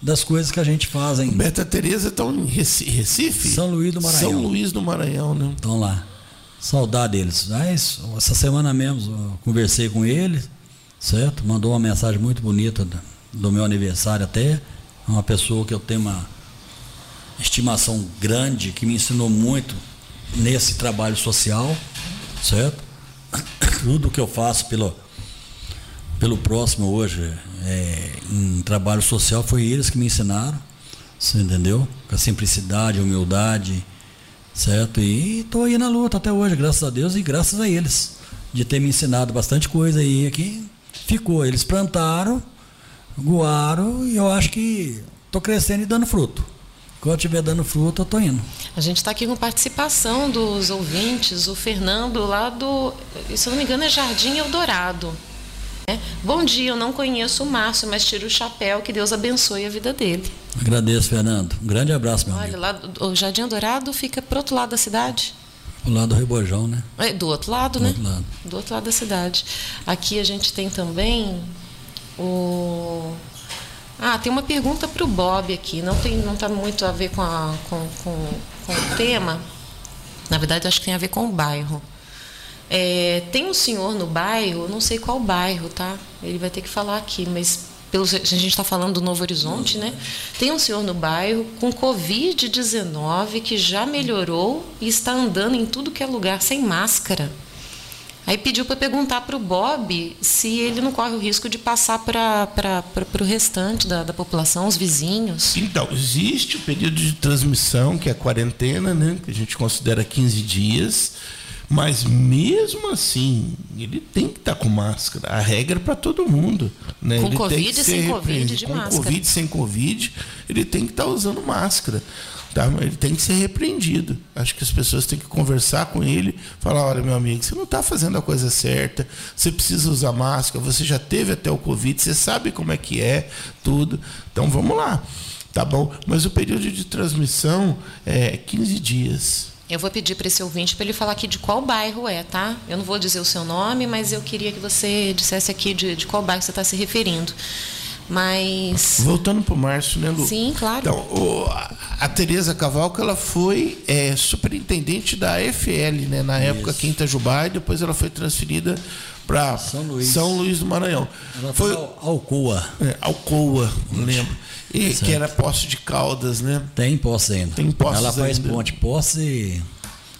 das coisas que a gente faz. Hein? Beto e a Tereza estão em Recife? São Luís do Maranhão. São Luís do Maranhão, né? Estão lá. Saudade deles. Mas, essa semana mesmo conversei com ele, certo? Mandou uma mensagem muito bonita do meu aniversário até uma pessoa que eu tenho uma estimação grande, que me ensinou muito nesse trabalho social, certo? [coughs] Tudo que eu faço pelo, pelo próximo hoje, é, em trabalho social, foi eles que me ensinaram, você entendeu? Com a simplicidade, a humildade, certo? E estou aí na luta até hoje, graças a Deus e graças a eles, de ter me ensinado bastante coisa aí que ficou. Eles plantaram Guaro, e eu acho que estou crescendo e dando fruto. Quando estiver dando fruto, eu estou indo. A gente está aqui com participação dos ouvintes, o Fernando lá do, se não me engano, é Jardim Eldorado. É. Bom dia, eu não conheço o Márcio, mas tiro o chapéu, que Deus abençoe a vida dele. Agradeço, Fernando. Um grande abraço, meu Olha, amigo. Lá, o Jardim Eldorado fica para outro lado da cidade? Do lado do Rebojão, né? É, do outro lado, do né? Outro lado. Do outro lado da cidade. Aqui a gente tem também o... Ah, tem uma pergunta para o Bob aqui. Não tem, não está muito a ver com, a, com, com, com, o tema. Na verdade, acho que tem a ver com o bairro. É, tem um senhor no bairro, não sei qual bairro, tá? Ele vai ter que falar aqui, mas pelo, a gente está falando do Novo Horizonte, né? Tem um senhor no bairro com Covid-19 que já melhorou e está andando em tudo que é lugar sem máscara. Aí pediu para perguntar para o Bob se ele não corre o risco de passar para o restante da, da, população, os vizinhos. Então, existe o período de transmissão, que é a quarentena, né, que a gente considera 15 dias, Mas mesmo assim, ele tem que estar com máscara. A regra é para todo mundo. Né? Com ele Covid e sem Covid, de com máscara. Covid, sem Covid, ele tem que estar usando máscara. Tá? Ele tem que ser repreendido. Acho que as pessoas têm que conversar com ele, falar, olha, meu amigo, você não está fazendo a coisa certa, você precisa usar máscara, você já teve até o Covid, você sabe como é que é, tudo. Então vamos lá. Tá bom? Mas o período de transmissão é 15 dias. Eu vou pedir para esse ouvinte para ele falar aqui de qual bairro é, tá? Eu não vou dizer o seu nome, mas eu queria que você dissesse aqui de, de qual bairro você está se referindo. Mas. Voltando para o Márcio, né, Lu? Sim, claro. Então, o- a, Tereza Cavalco, ela foi é, superintendente da AFL, né? Na época aqui em Itajubá, e depois ela foi transferida para São Luís. São Luís do Maranhão. Ela Foi Alcoa. é, Alcoa, lembro. E, que era Poço de Caldas, né? Tem posse ainda. Tem posses Ela faz ainda. ponte posse e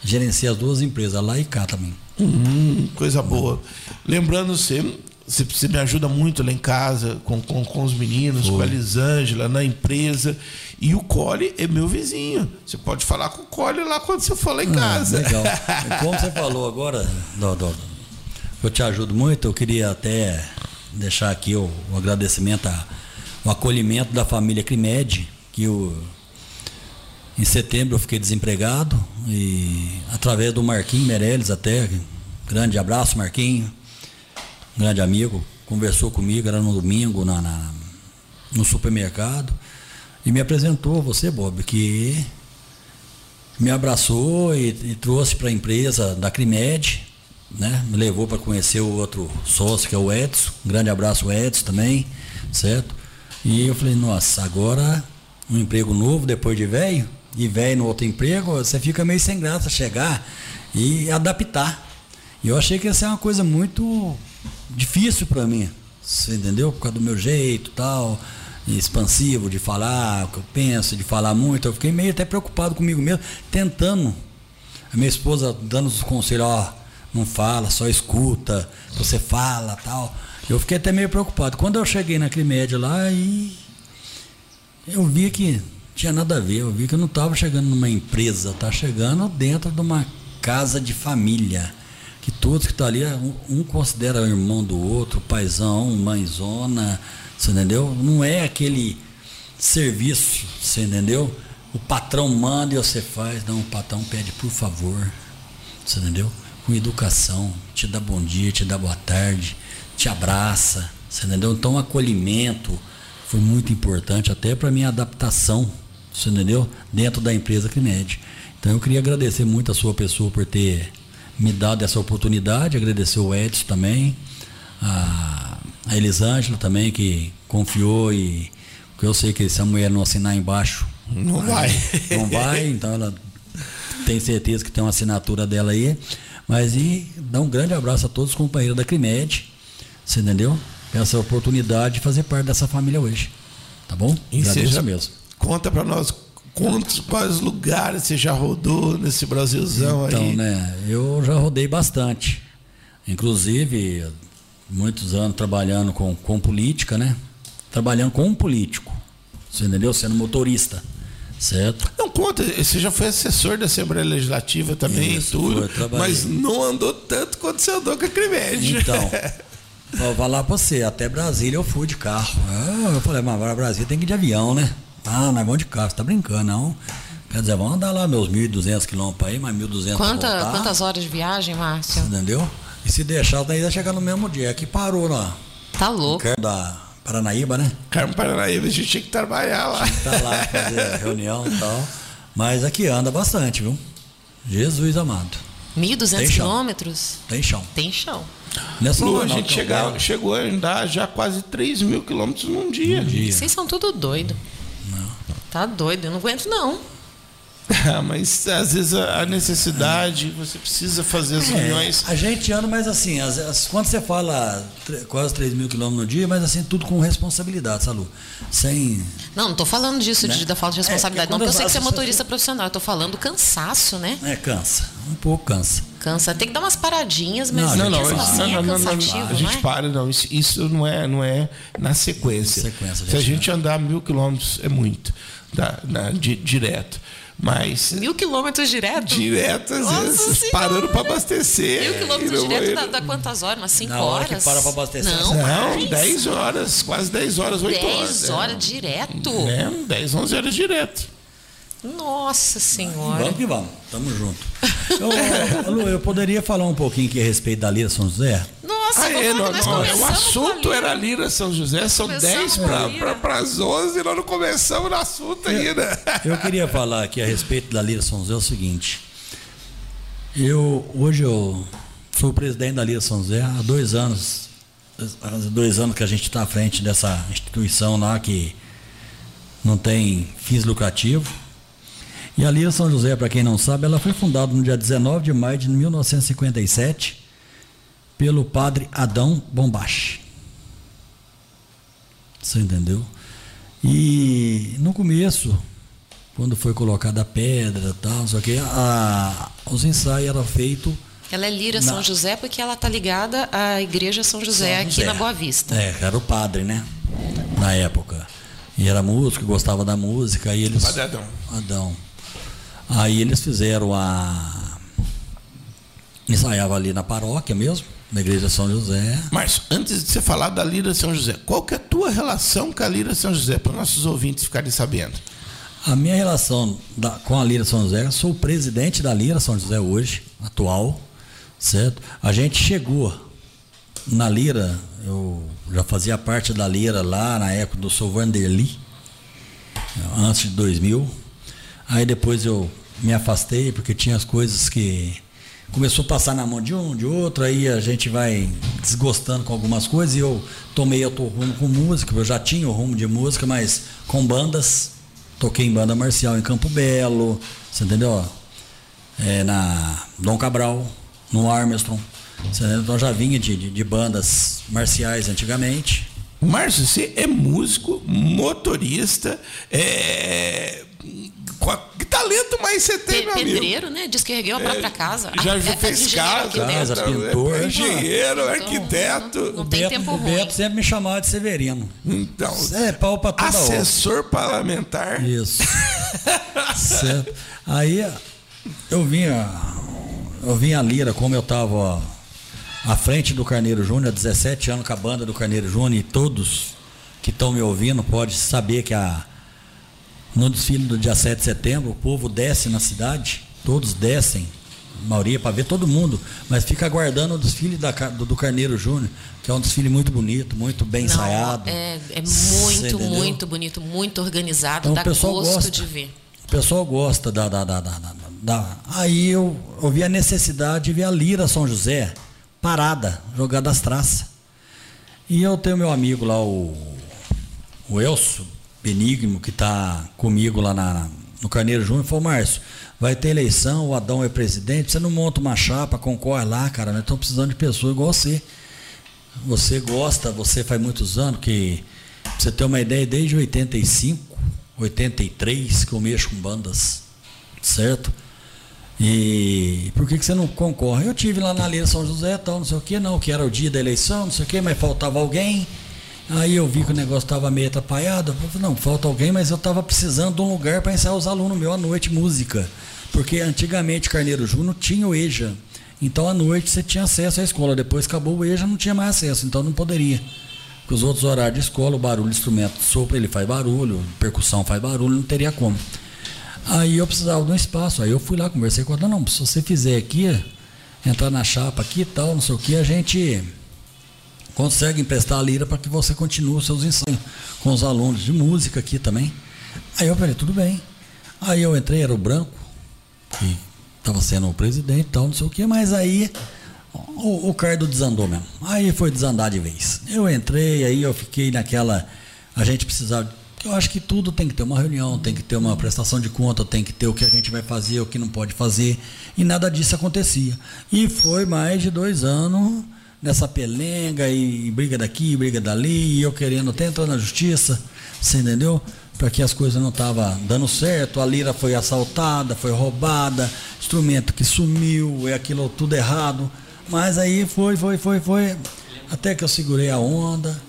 gerencia as duas empresas, lá e cá também. Hum, coisa boa. Lembrando você, você, você me ajuda muito lá em casa, com, com, com os meninos, com a Elisângela, na empresa. E o Cole é meu vizinho. Você pode falar com o Cole lá quando você for lá em casa. Ah, Legal. [laughs] E como você falou agora, Dodô, eu te ajudo muito, eu queria até deixar aqui o, o agradecimento, a- o acolhimento da família Crimed, que o, em setembro eu fiquei desempregado e através do Marquinho Meirelles até, grande abraço Marquinho, grande amigo, conversou comigo, era no domingo na, na- no supermercado e me apresentou você, Bob, que me abraçou e, e trouxe para a empresa da Crimed, né? Me levou para conhecer o outro sócio, que é o Edson. Um grande abraço, Edson, também, certo? E eu falei, nossa, agora um emprego novo depois de velho, e velho no outro emprego, você fica meio sem graça chegar e adaptar. E eu achei que ia ser uma coisa muito difícil para mim, você entendeu? Por causa do meu jeito tal, expansivo de falar o que eu penso, de falar muito. Eu fiquei meio até preocupado comigo mesmo, tentando. A minha esposa dando os conselhos, ó, não fala, só escuta, você fala tal. Eu fiquei até meio preocupado. Quando eu cheguei na Crimédia lá e eu vi que tinha nada a ver, eu vi que eu não estava chegando numa empresa, estava chegando dentro de uma casa de família. Que todos que estão ali, um, um considera o irmão do outro, paizão, mãezona, você entendeu? Não é aquele serviço, você entendeu? O patrão manda e você faz. Não, o patrão pede por favor, você entendeu? Com educação, te dá bom dia, te dá boa tarde, te abraça, você entendeu? Então, o acolhimento foi muito importante até para minha adaptação, você entendeu? Dentro da empresa Crimed. Então, eu queria agradecer muito a sua pessoa por ter me dado essa oportunidade, agradecer o Edson também, a, a Elisângela também, que confiou e porque eu sei que se a mulher não assinar embaixo, Não vai. [laughs] não vai, então ela tem certeza que tem uma assinatura dela aí. Mas e dá um grande abraço a todos os companheiros da Crimed, você entendeu? Essa oportunidade de fazer parte dessa família hoje. Tá bom? Agradeço mesmo. Conta para nós quantos, quais lugares você já rodou nesse Brasilzão Então, aí. né, eu já rodei bastante. Inclusive, muitos anos trabalhando com, com política, né? Trabalhando com um político. Você entendeu? Sendo motorista. Certo? Não conta, você já foi assessor da Assembleia Legislativa também Isso, tudo, foi, mas não andou tanto quanto você andou com a Crimed. Então, [laughs] vou falar pra você, até Brasília eu fui de carro. Ah, Eu falei, mas agora Brasília tem que ir de avião, né? Ah, nós vamos de carro, você tá brincando, não? Quer dizer, vamos andar lá meus 1.200 quilômetros aí, mais 1.200 pra Quanta, voltar. quantas horas de viagem, Márcio? Entendeu? E se deixar, daí vai chegar no mesmo dia. Aqui parou lá. Tá louco. Da Paranaíba, né? Carmo Paranaíba, a gente tinha que trabalhar lá. Tá lá fazer [laughs] reunião e tal. Mas aqui anda bastante, viu? Jesus amado. 1.200 Tem chão. quilômetros? Tem chão. Tem chão. Não é só Lu, lá, a gente um- chegou a andar já quase 3 mil quilômetros num dia. um dia. Vocês são tudo doido. Tá doido, eu não aguento não. Ah, [laughs] Mas às vezes a necessidade, você precisa fazer as reuniões. É, a gente anda, mas assim, as- as- quando você fala tre- quase 3 mil quilômetros no dia, mas assim, tudo com responsabilidade, Salu. Sem. Não, não tô falando disso, Né? de, da falta de É, responsabilidade. porque não, porque eu sei que você é motorista profissional. Eu tô falando do cansaço, né? É, cansa. um pouco cansa. Cansa. Tem que dar umas paradinhas, mas Não, Não, não, mesmo isso- assim não, é não, não, não, cansativo, A não gente é? para, não. Isso, isso não, é, não é na sequência. Sequência, Se a gente, gente andar mil quilômetros, é muito. Tá, na- di- direto. Mas. Mil quilômetros direto? Direto, às vezes, parando para abastecer. Mil quilômetros no direto dá, dá quantas horas? Umas 5 Na hora horas? que para pra abastecer, Não, Não, mais. 10 horas, quase 10 horas, 8 horas. 10 horas direto? É, 10, 11 horas direto. Nossa senhora. Vamos que vamos, tamo junto. [laughs] Eu, Lu, eu poderia falar um pouquinho aqui a respeito da Lira São José? Nossa, Ah, é, não, nós não, começamos o com a assunto Lira. era Lira São José, são Começamos 10 com a Lira. para as 11 e nós não começamos no assunto ainda. Eu queria falar aqui a respeito da Lira São José o seguinte. Eu, hoje eu sou o presidente da Lira São José há dois anos. Há dois anos que a gente está à frente dessa instituição lá que não tem fins lucrativos. E a Lira São José, para quem não sabe, ela foi fundada no dia 19 de maio de 1957 pelo padre Adão Bombache. Você entendeu? E no começo, quando foi colocada a pedra e tal, só que a, os ensaios eram feitos Ela é Lira Na- São José porque ela tá ligada à Igreja São José, São aqui José. na Boa Vista. É, era o padre, né? Na época. E era músico, gostava da música. Aí eles. Padre Adão. Adão. Aí eles fizeram a. Ensaiava ali na paróquia mesmo, na igreja São José. Mas antes de você falar da Lira São José, qual que é a tua relação com a Lira São José, para nossos ouvintes ficarem sabendo? A minha relação da- com a Lira São José, eu sou o presidente da Lira São José hoje, atual, certo? A gente chegou na Lira, eu já fazia parte da Lira lá na época do Sr. Vanderly, antes de 2000. Aí depois eu me afastei porque tinha as coisas que começou a passar na mão de um, de outro, aí a gente vai desgostando com algumas coisas e eu tomei outro rumo com música, eu já tinha o rumo de música, mas com bandas, toquei em banda marcial em Campo Belo, você entendeu? É, na Dom Cabral, no Armstrong, você entendeu? então já vinha de, de, de bandas marciais antigamente, Márcio, você é músico, motorista, é... que talento mais você tem, Pe- meu amigo? Pedreiro, né? Diz que ergueu a própria casa. Já é- é fez casa. Casa, é- pintor. é engenheiro, arquiteto. não- não tem Beto, tempo o ruim. Beto sempre me chamava de Severino. Então, É pau pra toda assessor parlamentar. Isso. certo. Aí eu vinha, eu vinha a Lira, como eu estava à frente do Carneiro Júnior, há 17 anos com a banda do Carneiro Júnior, e todos que estão me ouvindo podem saber que a, no desfile do dia 7 de setembro, o povo desce na cidade, todos descem, a maioria para ver todo mundo, mas fica aguardando o desfile da do, do Carneiro Júnior, que é um desfile muito bonito, muito bem Não, ensaiado. É, é muito, muito bonito, muito organizado, Então, dá o pessoal gosto gosta. de ver. O pessoal gosta da, da, da, da, da- Aí eu, eu vi a necessidade de ver a Lira São José parada, jogada as traças. E eu tenho meu amigo lá, o, o Elcio Benigno, que está comigo lá na, no Carneiro Júnior, falou, Márcio, vai ter eleição, o Adão é presidente, você não monta uma chapa, concorre lá, cara, nós estamos precisando de pessoas igual você. Você gosta, você faz muitos anos que, pra você ter uma ideia, desde 85, 83 que eu mexo com bandas, certo? E por que, que você não concorre? Eu tive lá na Lira São José, tal, não sei o que, não, que era o dia da eleição, não sei o que, mas faltava alguém. Aí eu vi que o negócio estava meio atrapalhado. Falei, não, falta alguém, mas eu estava precisando de um lugar para ensaiar os alunos meus à noite música. Porque antigamente Carneiro Júnior tinha o EJA. Então à noite você tinha acesso à escola. Depois acabou o EJA, não tinha mais acesso, então não poderia. Porque os outros horários de escola, o barulho, o instrumento de sopro, ele faz barulho, percussão faz barulho, não teria como. Aí eu precisava de um espaço. Aí eu fui lá, conversei com ela, não, se você fizer aqui, entrar na chapa aqui e tal, não sei o que, a gente consegue emprestar a lira para que você continue os seus ensaios com os alunos de música aqui também. Aí eu falei, tudo bem. Aí eu entrei, era o branco, que estava sendo o presidente tal, não sei o que, mas aí o, o cardo desandou mesmo. Aí foi desandar de vez. Eu entrei, aí eu fiquei naquela. A gente precisava. Eu acho que tudo tem que ter uma reunião, tem que ter uma prestação de conta, tem que ter o que a gente vai fazer, o que não pode fazer. E nada disso acontecia. E foi mais de dois anos nessa pelenga e briga daqui, briga dali, e eu querendo até entrar na justiça, você entendeu? para que as coisas não estavam dando certo. A lira foi assaltada, foi roubada, instrumento que sumiu, é aquilo tudo errado. Mas aí foi, foi, foi, foi. Até que eu segurei a onda.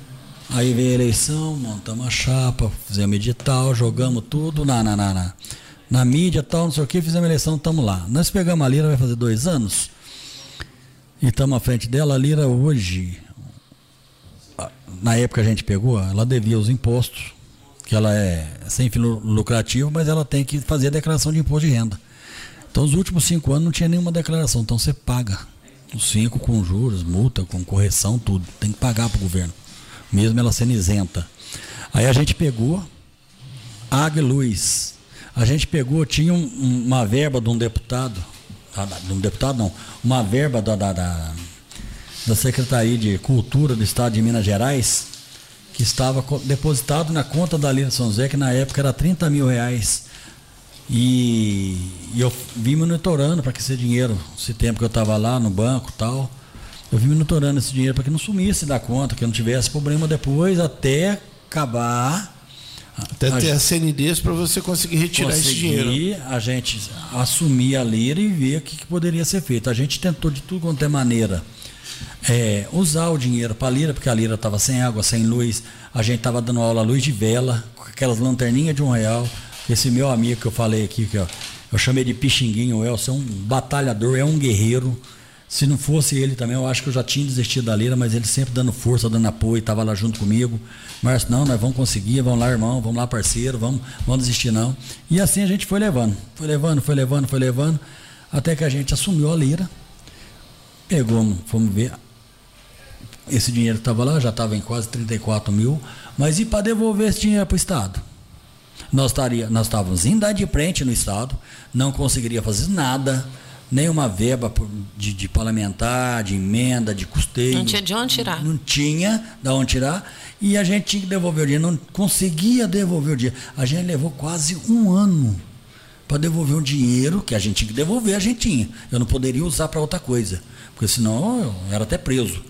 Aí veio a eleição, montamos a chapa, fizemos edital, jogamos tudo na, na, na, na, na mídia tal, não sei o que, fizemos a eleição, estamos lá. Nós pegamos a Lira, vai fazer dois anos, e estamos à frente dela. A Lira hoje, na época a gente pegou, ela devia os impostos, que ela é sem fim lucrativo, mas ela tem que fazer a declaração de imposto de renda. Então, os últimos cinco anos não tinha nenhuma declaração, então você paga. Os cinco com juros, multa, com correção, tudo. Tem que pagar para o governo, mesmo ela sendo isenta. Aí a gente pegou Água e Luz. A gente pegou, tinha um, uma verba de um deputado, de um deputado não, uma verba da, da, da, da Secretaria de Cultura do Estado de Minas Gerais, que estava depositado na conta da Lira São José, que na época era 30 mil reais. E, e eu vim monitorando para que esse dinheiro, esse tempo que eu estava lá no banco tal, eu vim monitorando esse dinheiro para que não sumisse da conta, que não tivesse problema depois, até acabar. Até ter a CNDs para você conseguir retirar esse dinheiro. A gente assumir a lira e ver o que, que, poderia ser feito. A gente tentou de tudo quanto é maneira é, usar o dinheiro para a lira, porque a lira estava sem água, sem luz. A gente estava dando aula à luz de vela, com aquelas lanterninhas de um real. Esse meu amigo que eu falei aqui, que ó, eu chamei de Pixinguinho, o Elson é um batalhador, é um guerreiro. Se não fosse ele também, eu acho que eu já tinha desistido da Lira, mas ele sempre dando força, dando apoio, estava lá junto comigo. Márcio, não, nós vamos conseguir, vamos lá, irmão, vamos lá, parceiro, vamos, vamos desistir não. E assim a gente foi levando, foi levando, foi levando, foi levando, até que a gente assumiu a Lira, pegou, fomos ver, esse dinheiro estava lá, já estava em quase 34 mil, mas e para devolver esse dinheiro para o Estado? nós, estaria, nós estávamos inadimplente no Estado, não conseguiria fazer nada, nenhuma verba de, de, parlamentar, de emenda, de custeio. Não tinha de onde tirar. Não tinha de onde tirar. E a gente tinha que devolver o dinheiro, não conseguia devolver o dinheiro. A gente levou quase um ano para devolver o dinheiro que a gente tinha que devolver, a gente tinha. Eu não poderia usar para outra coisa, porque senão eu era até preso.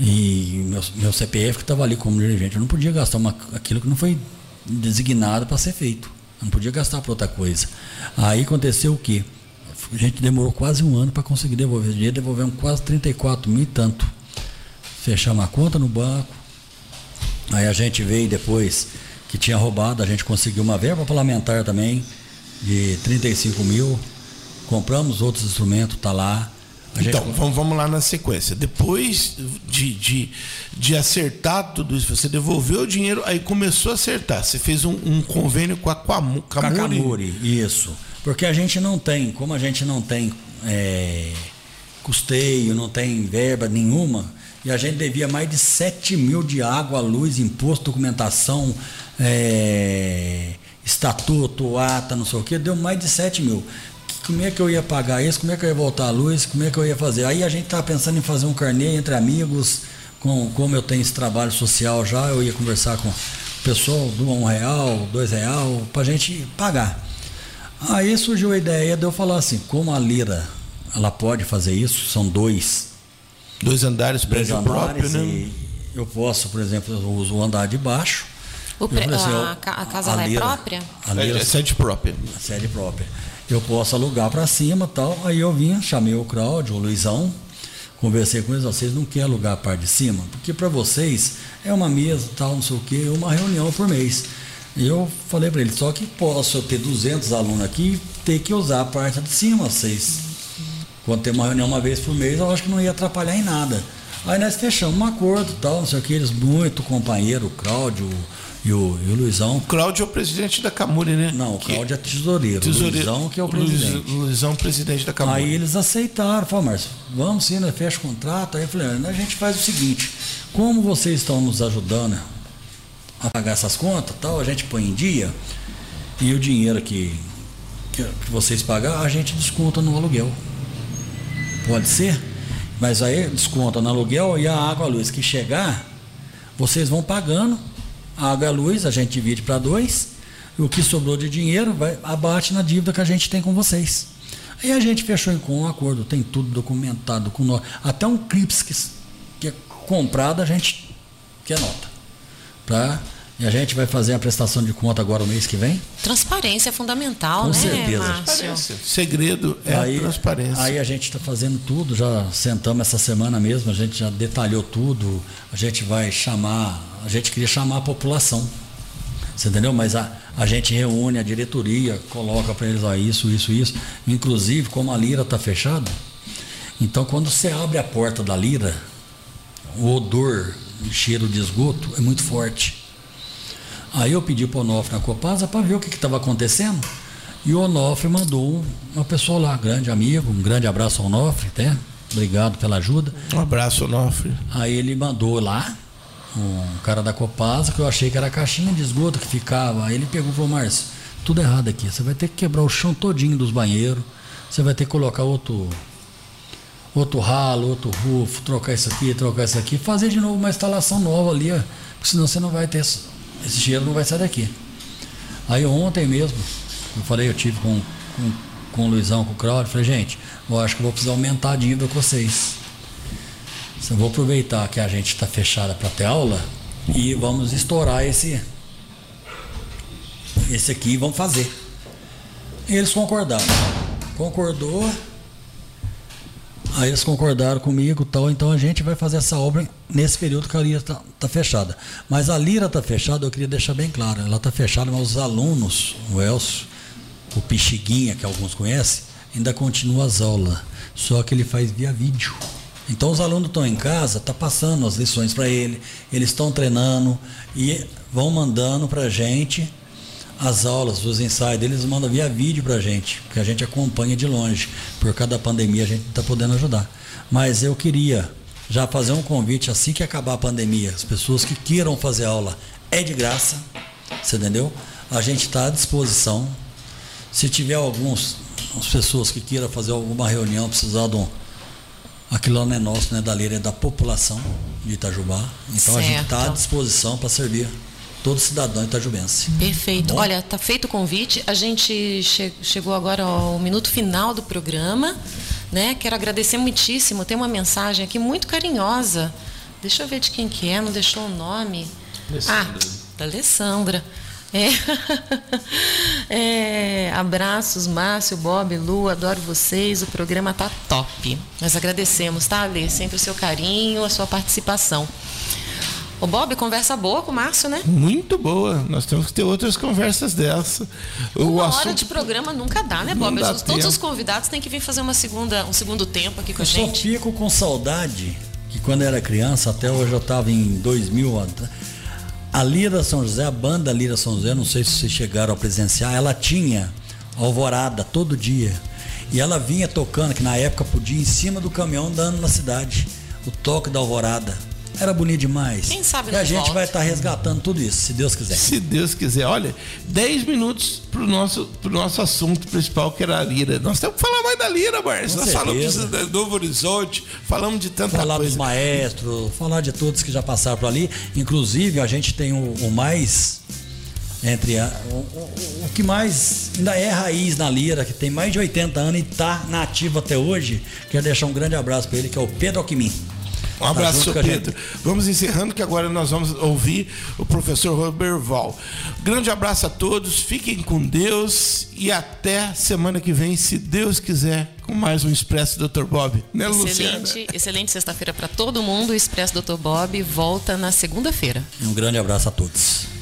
E meu, meu CPF que estava ali como dirigente, eu não podia gastar uma, aquilo que não foi designado para ser feito. Não podia gastar para outra coisa. Aí aconteceu o quê? A gente demorou quase um ano para conseguir devolver o dinheiro, devolvemos quase 34 mil e tanto. Fechamos a conta no banco. Aí a gente veio depois que tinha roubado, a gente conseguiu uma verba parlamentar também de 35 mil. Compramos outros instrumentos, tá lá. A então, gente... vamos, vamos lá na sequência. Depois de, de, de acertar tudo isso, você devolveu o dinheiro, aí começou a acertar. Você fez um, um convênio com a Camuri. Com a Camuri, isso. Porque a gente não tem, como a gente não tem é, custeio, não tem verba nenhuma, e a gente devia mais de 7 mil de água, luz, imposto, documentação, é, estatuto, ata, não sei o que, deu mais de 7 mil como é que eu ia pagar isso, como é que eu ia voltar a luz, como é que eu ia fazer. Aí a gente estava pensando em fazer um carnê entre amigos, com, como eu tenho esse trabalho social já, eu ia conversar com o pessoal do um real, dois real, para a gente pagar. Aí surgiu a ideia de eu falar assim, como a Lira ela pode fazer isso, são dois. Dois andares, prédio dois andares próprio, né? eu posso, por exemplo, eu uso o andar de baixo. Pre... Assim, a, a, casa a lá é Lira, é própria? A Lira, é sede própria. Sede própria eu posso alugar para cima tal. Aí eu vim, chamei o Cláudio, o Luizão, conversei com eles, vocês não querem alugar a parte de cima? Porque para vocês é uma mesa, tal, não sei o quê, uma reunião por mês. E eu falei para ele, só que posso eu ter 200 alunos aqui ter que usar a parte de cima, vocês. Quando tem uma reunião uma vez por mês, eu acho que não ia atrapalhar em nada. Aí nós fechamos um acordo, tal, não sei o que, eles muito companheiro, o Cláudio, e o, e o Luizão. O Cláudio é o presidente da Camuri, né? Não, o Cláudio é tesoureiro. tesoureiro. O Luizão que é o presidente. Luizão, presidente da Camuri. Aí eles aceitaram, falaram, Márcio, vamos sim, né? fecha o contrato. Aí eu falei, a gente faz o seguinte, como vocês estão nos ajudando a pagar essas contas, tal, a gente põe em dia e o dinheiro que, que, vocês pagar, a gente desconta no aluguel. Pode ser? Mas aí desconta no aluguel e a água, a luz que chegar, vocês vão pagando a água a luz a gente divide para dois, e o que sobrou de dinheiro vai, abate na dívida que a gente tem com vocês. Aí a gente fechou com um acordo, tem tudo documentado com nós. Até um CRIPS que, que é comprado, a gente quer nota. Pra, E a gente vai fazer a prestação de conta agora o mês que vem? Transparência é fundamental, Com né, certeza. Márcio? Segredo é aí, a transparência. Aí a gente está fazendo tudo, já sentamos essa semana mesmo, a gente já detalhou tudo, a gente vai chamar, a gente queria chamar a população. Você entendeu? Mas a, a gente reúne a diretoria, coloca para eles ó, isso, isso, isso. Inclusive, como a lira está fechada, então quando você abre a porta da lira, o odor, cheiro de esgoto é muito forte. Aí eu pedi para o Onofre na Copasa para ver o que estava acontecendo. E o Onofre mandou uma pessoa lá, grande amigo, um grande abraço ao Onofre, até. Obrigado pela ajuda. Um abraço, Onofre. Aí ele mandou lá, um cara da Copasa, que eu achei que era a caixinha de esgoto que ficava. Aí ele pegou e falou, Márcio, tudo errado aqui. Você vai ter que quebrar o chão todinho dos banheiros. Você vai ter que colocar outro outro ralo, outro rufo, trocar isso aqui, trocar isso aqui, fazer de novo uma instalação nova ali, ó, porque senão você não vai ter esse cheiro não vai sair daqui. Aí ontem mesmo, eu falei, eu tive com, com, com o Luizão, com o Claudio, falei, gente, eu acho que vou precisar aumentar a dívida com vocês. Eu vou aproveitar que a gente está fechada para ter aula e vamos estourar esse esse aqui e vamos fazer. E eles concordaram. Concordou. Aí eles concordaram comigo tal, então a gente vai fazer essa obra nesse período que a lira está tá fechada. Mas a lira está fechada, eu queria deixar bem claro, ela está fechada, mas os alunos, o Elcio, o Pixiguinha, que alguns conhecem, ainda continua as aulas, só que ele faz via vídeo. Então os alunos estão em casa, está passando as lições para ele, eles estão treinando e vão mandando para a gente as aulas, os ensaios deles, mandam via vídeo para a gente, que a gente acompanha de longe. Por causa da pandemia a gente está podendo ajudar. Mas eu queria já fazer um convite assim que acabar a pandemia, as pessoas que queiram fazer aula é de graça, você entendeu? A gente está à disposição. Se tiver alguns as pessoas que queiram fazer alguma reunião, precisar de um aquilo não é nosso, né? Da lei é da população de Itajubá. Então certo. a gente está à disposição para servir todo cidadão itajubense. Perfeito. Tá Olha, está feito o convite. A gente che chegou agora ao minuto final do programa. Né? Quero agradecer muitíssimo. Tem uma mensagem aqui muito carinhosa. Deixa eu ver de quem que é, não deixou o nome. Alessandra. Ah, da Alessandra. É. [laughs] é. abraços, Márcio, Bob, Lu, adoro vocês. O programa tá top. Nós agradecemos, tá, Alê? Sempre o seu carinho, a sua participação. O Bob, conversa boa com o Márcio, né? Muito boa. Nós temos que ter outras conversas dessa. O uma assunto... hora de programa nunca dá, né, Bob? Dá Todos tempo. os convidados têm que vir fazer uma segunda, um segundo tempo aqui com eu a gente. Eu só fico com saudade que quando eu era criança, até hoje eu estava em 2000, a Lira São José, a banda Lira São José, não sei se vocês chegaram a presenciar, ela tinha alvorada todo dia. E ela vinha tocando, que na época podia, em cima do caminhão andando na cidade. O toque da alvorada. Era bonito demais. Quem sabe E a gente volta. vai estar tá resgatando tudo isso, se Deus quiser. Se Deus quiser. Olha, 10 minutos pro nosso, pro nosso assunto principal, que era a Lira. Nós temos que falar mais da Lira, Márcio. Nós certeza. falamos de Novo Horizonte, falamos de tanta falar coisa. dos maestros, falar de todos que já passaram por ali. Inclusive, a gente tem o, o mais. Entre a, o, o, o, que mais ainda é raiz na Lira, que tem mais de 80 anos e está nativo até hoje. Quero deixar um grande abraço para ele, que é o Pedro Alquimim. Um abraço, tá Pedro. Vamos encerrando que agora nós vamos ouvir o professor Robert Val. Grande abraço a todos, fiquem com Deus e até semana que vem, se Deus quiser, com mais um Expresso Dr. Bob. Né, excelente, excelente sexta-feira para todo mundo. O Expresso Dr. Bob volta na segunda-feira. Um grande abraço a todos.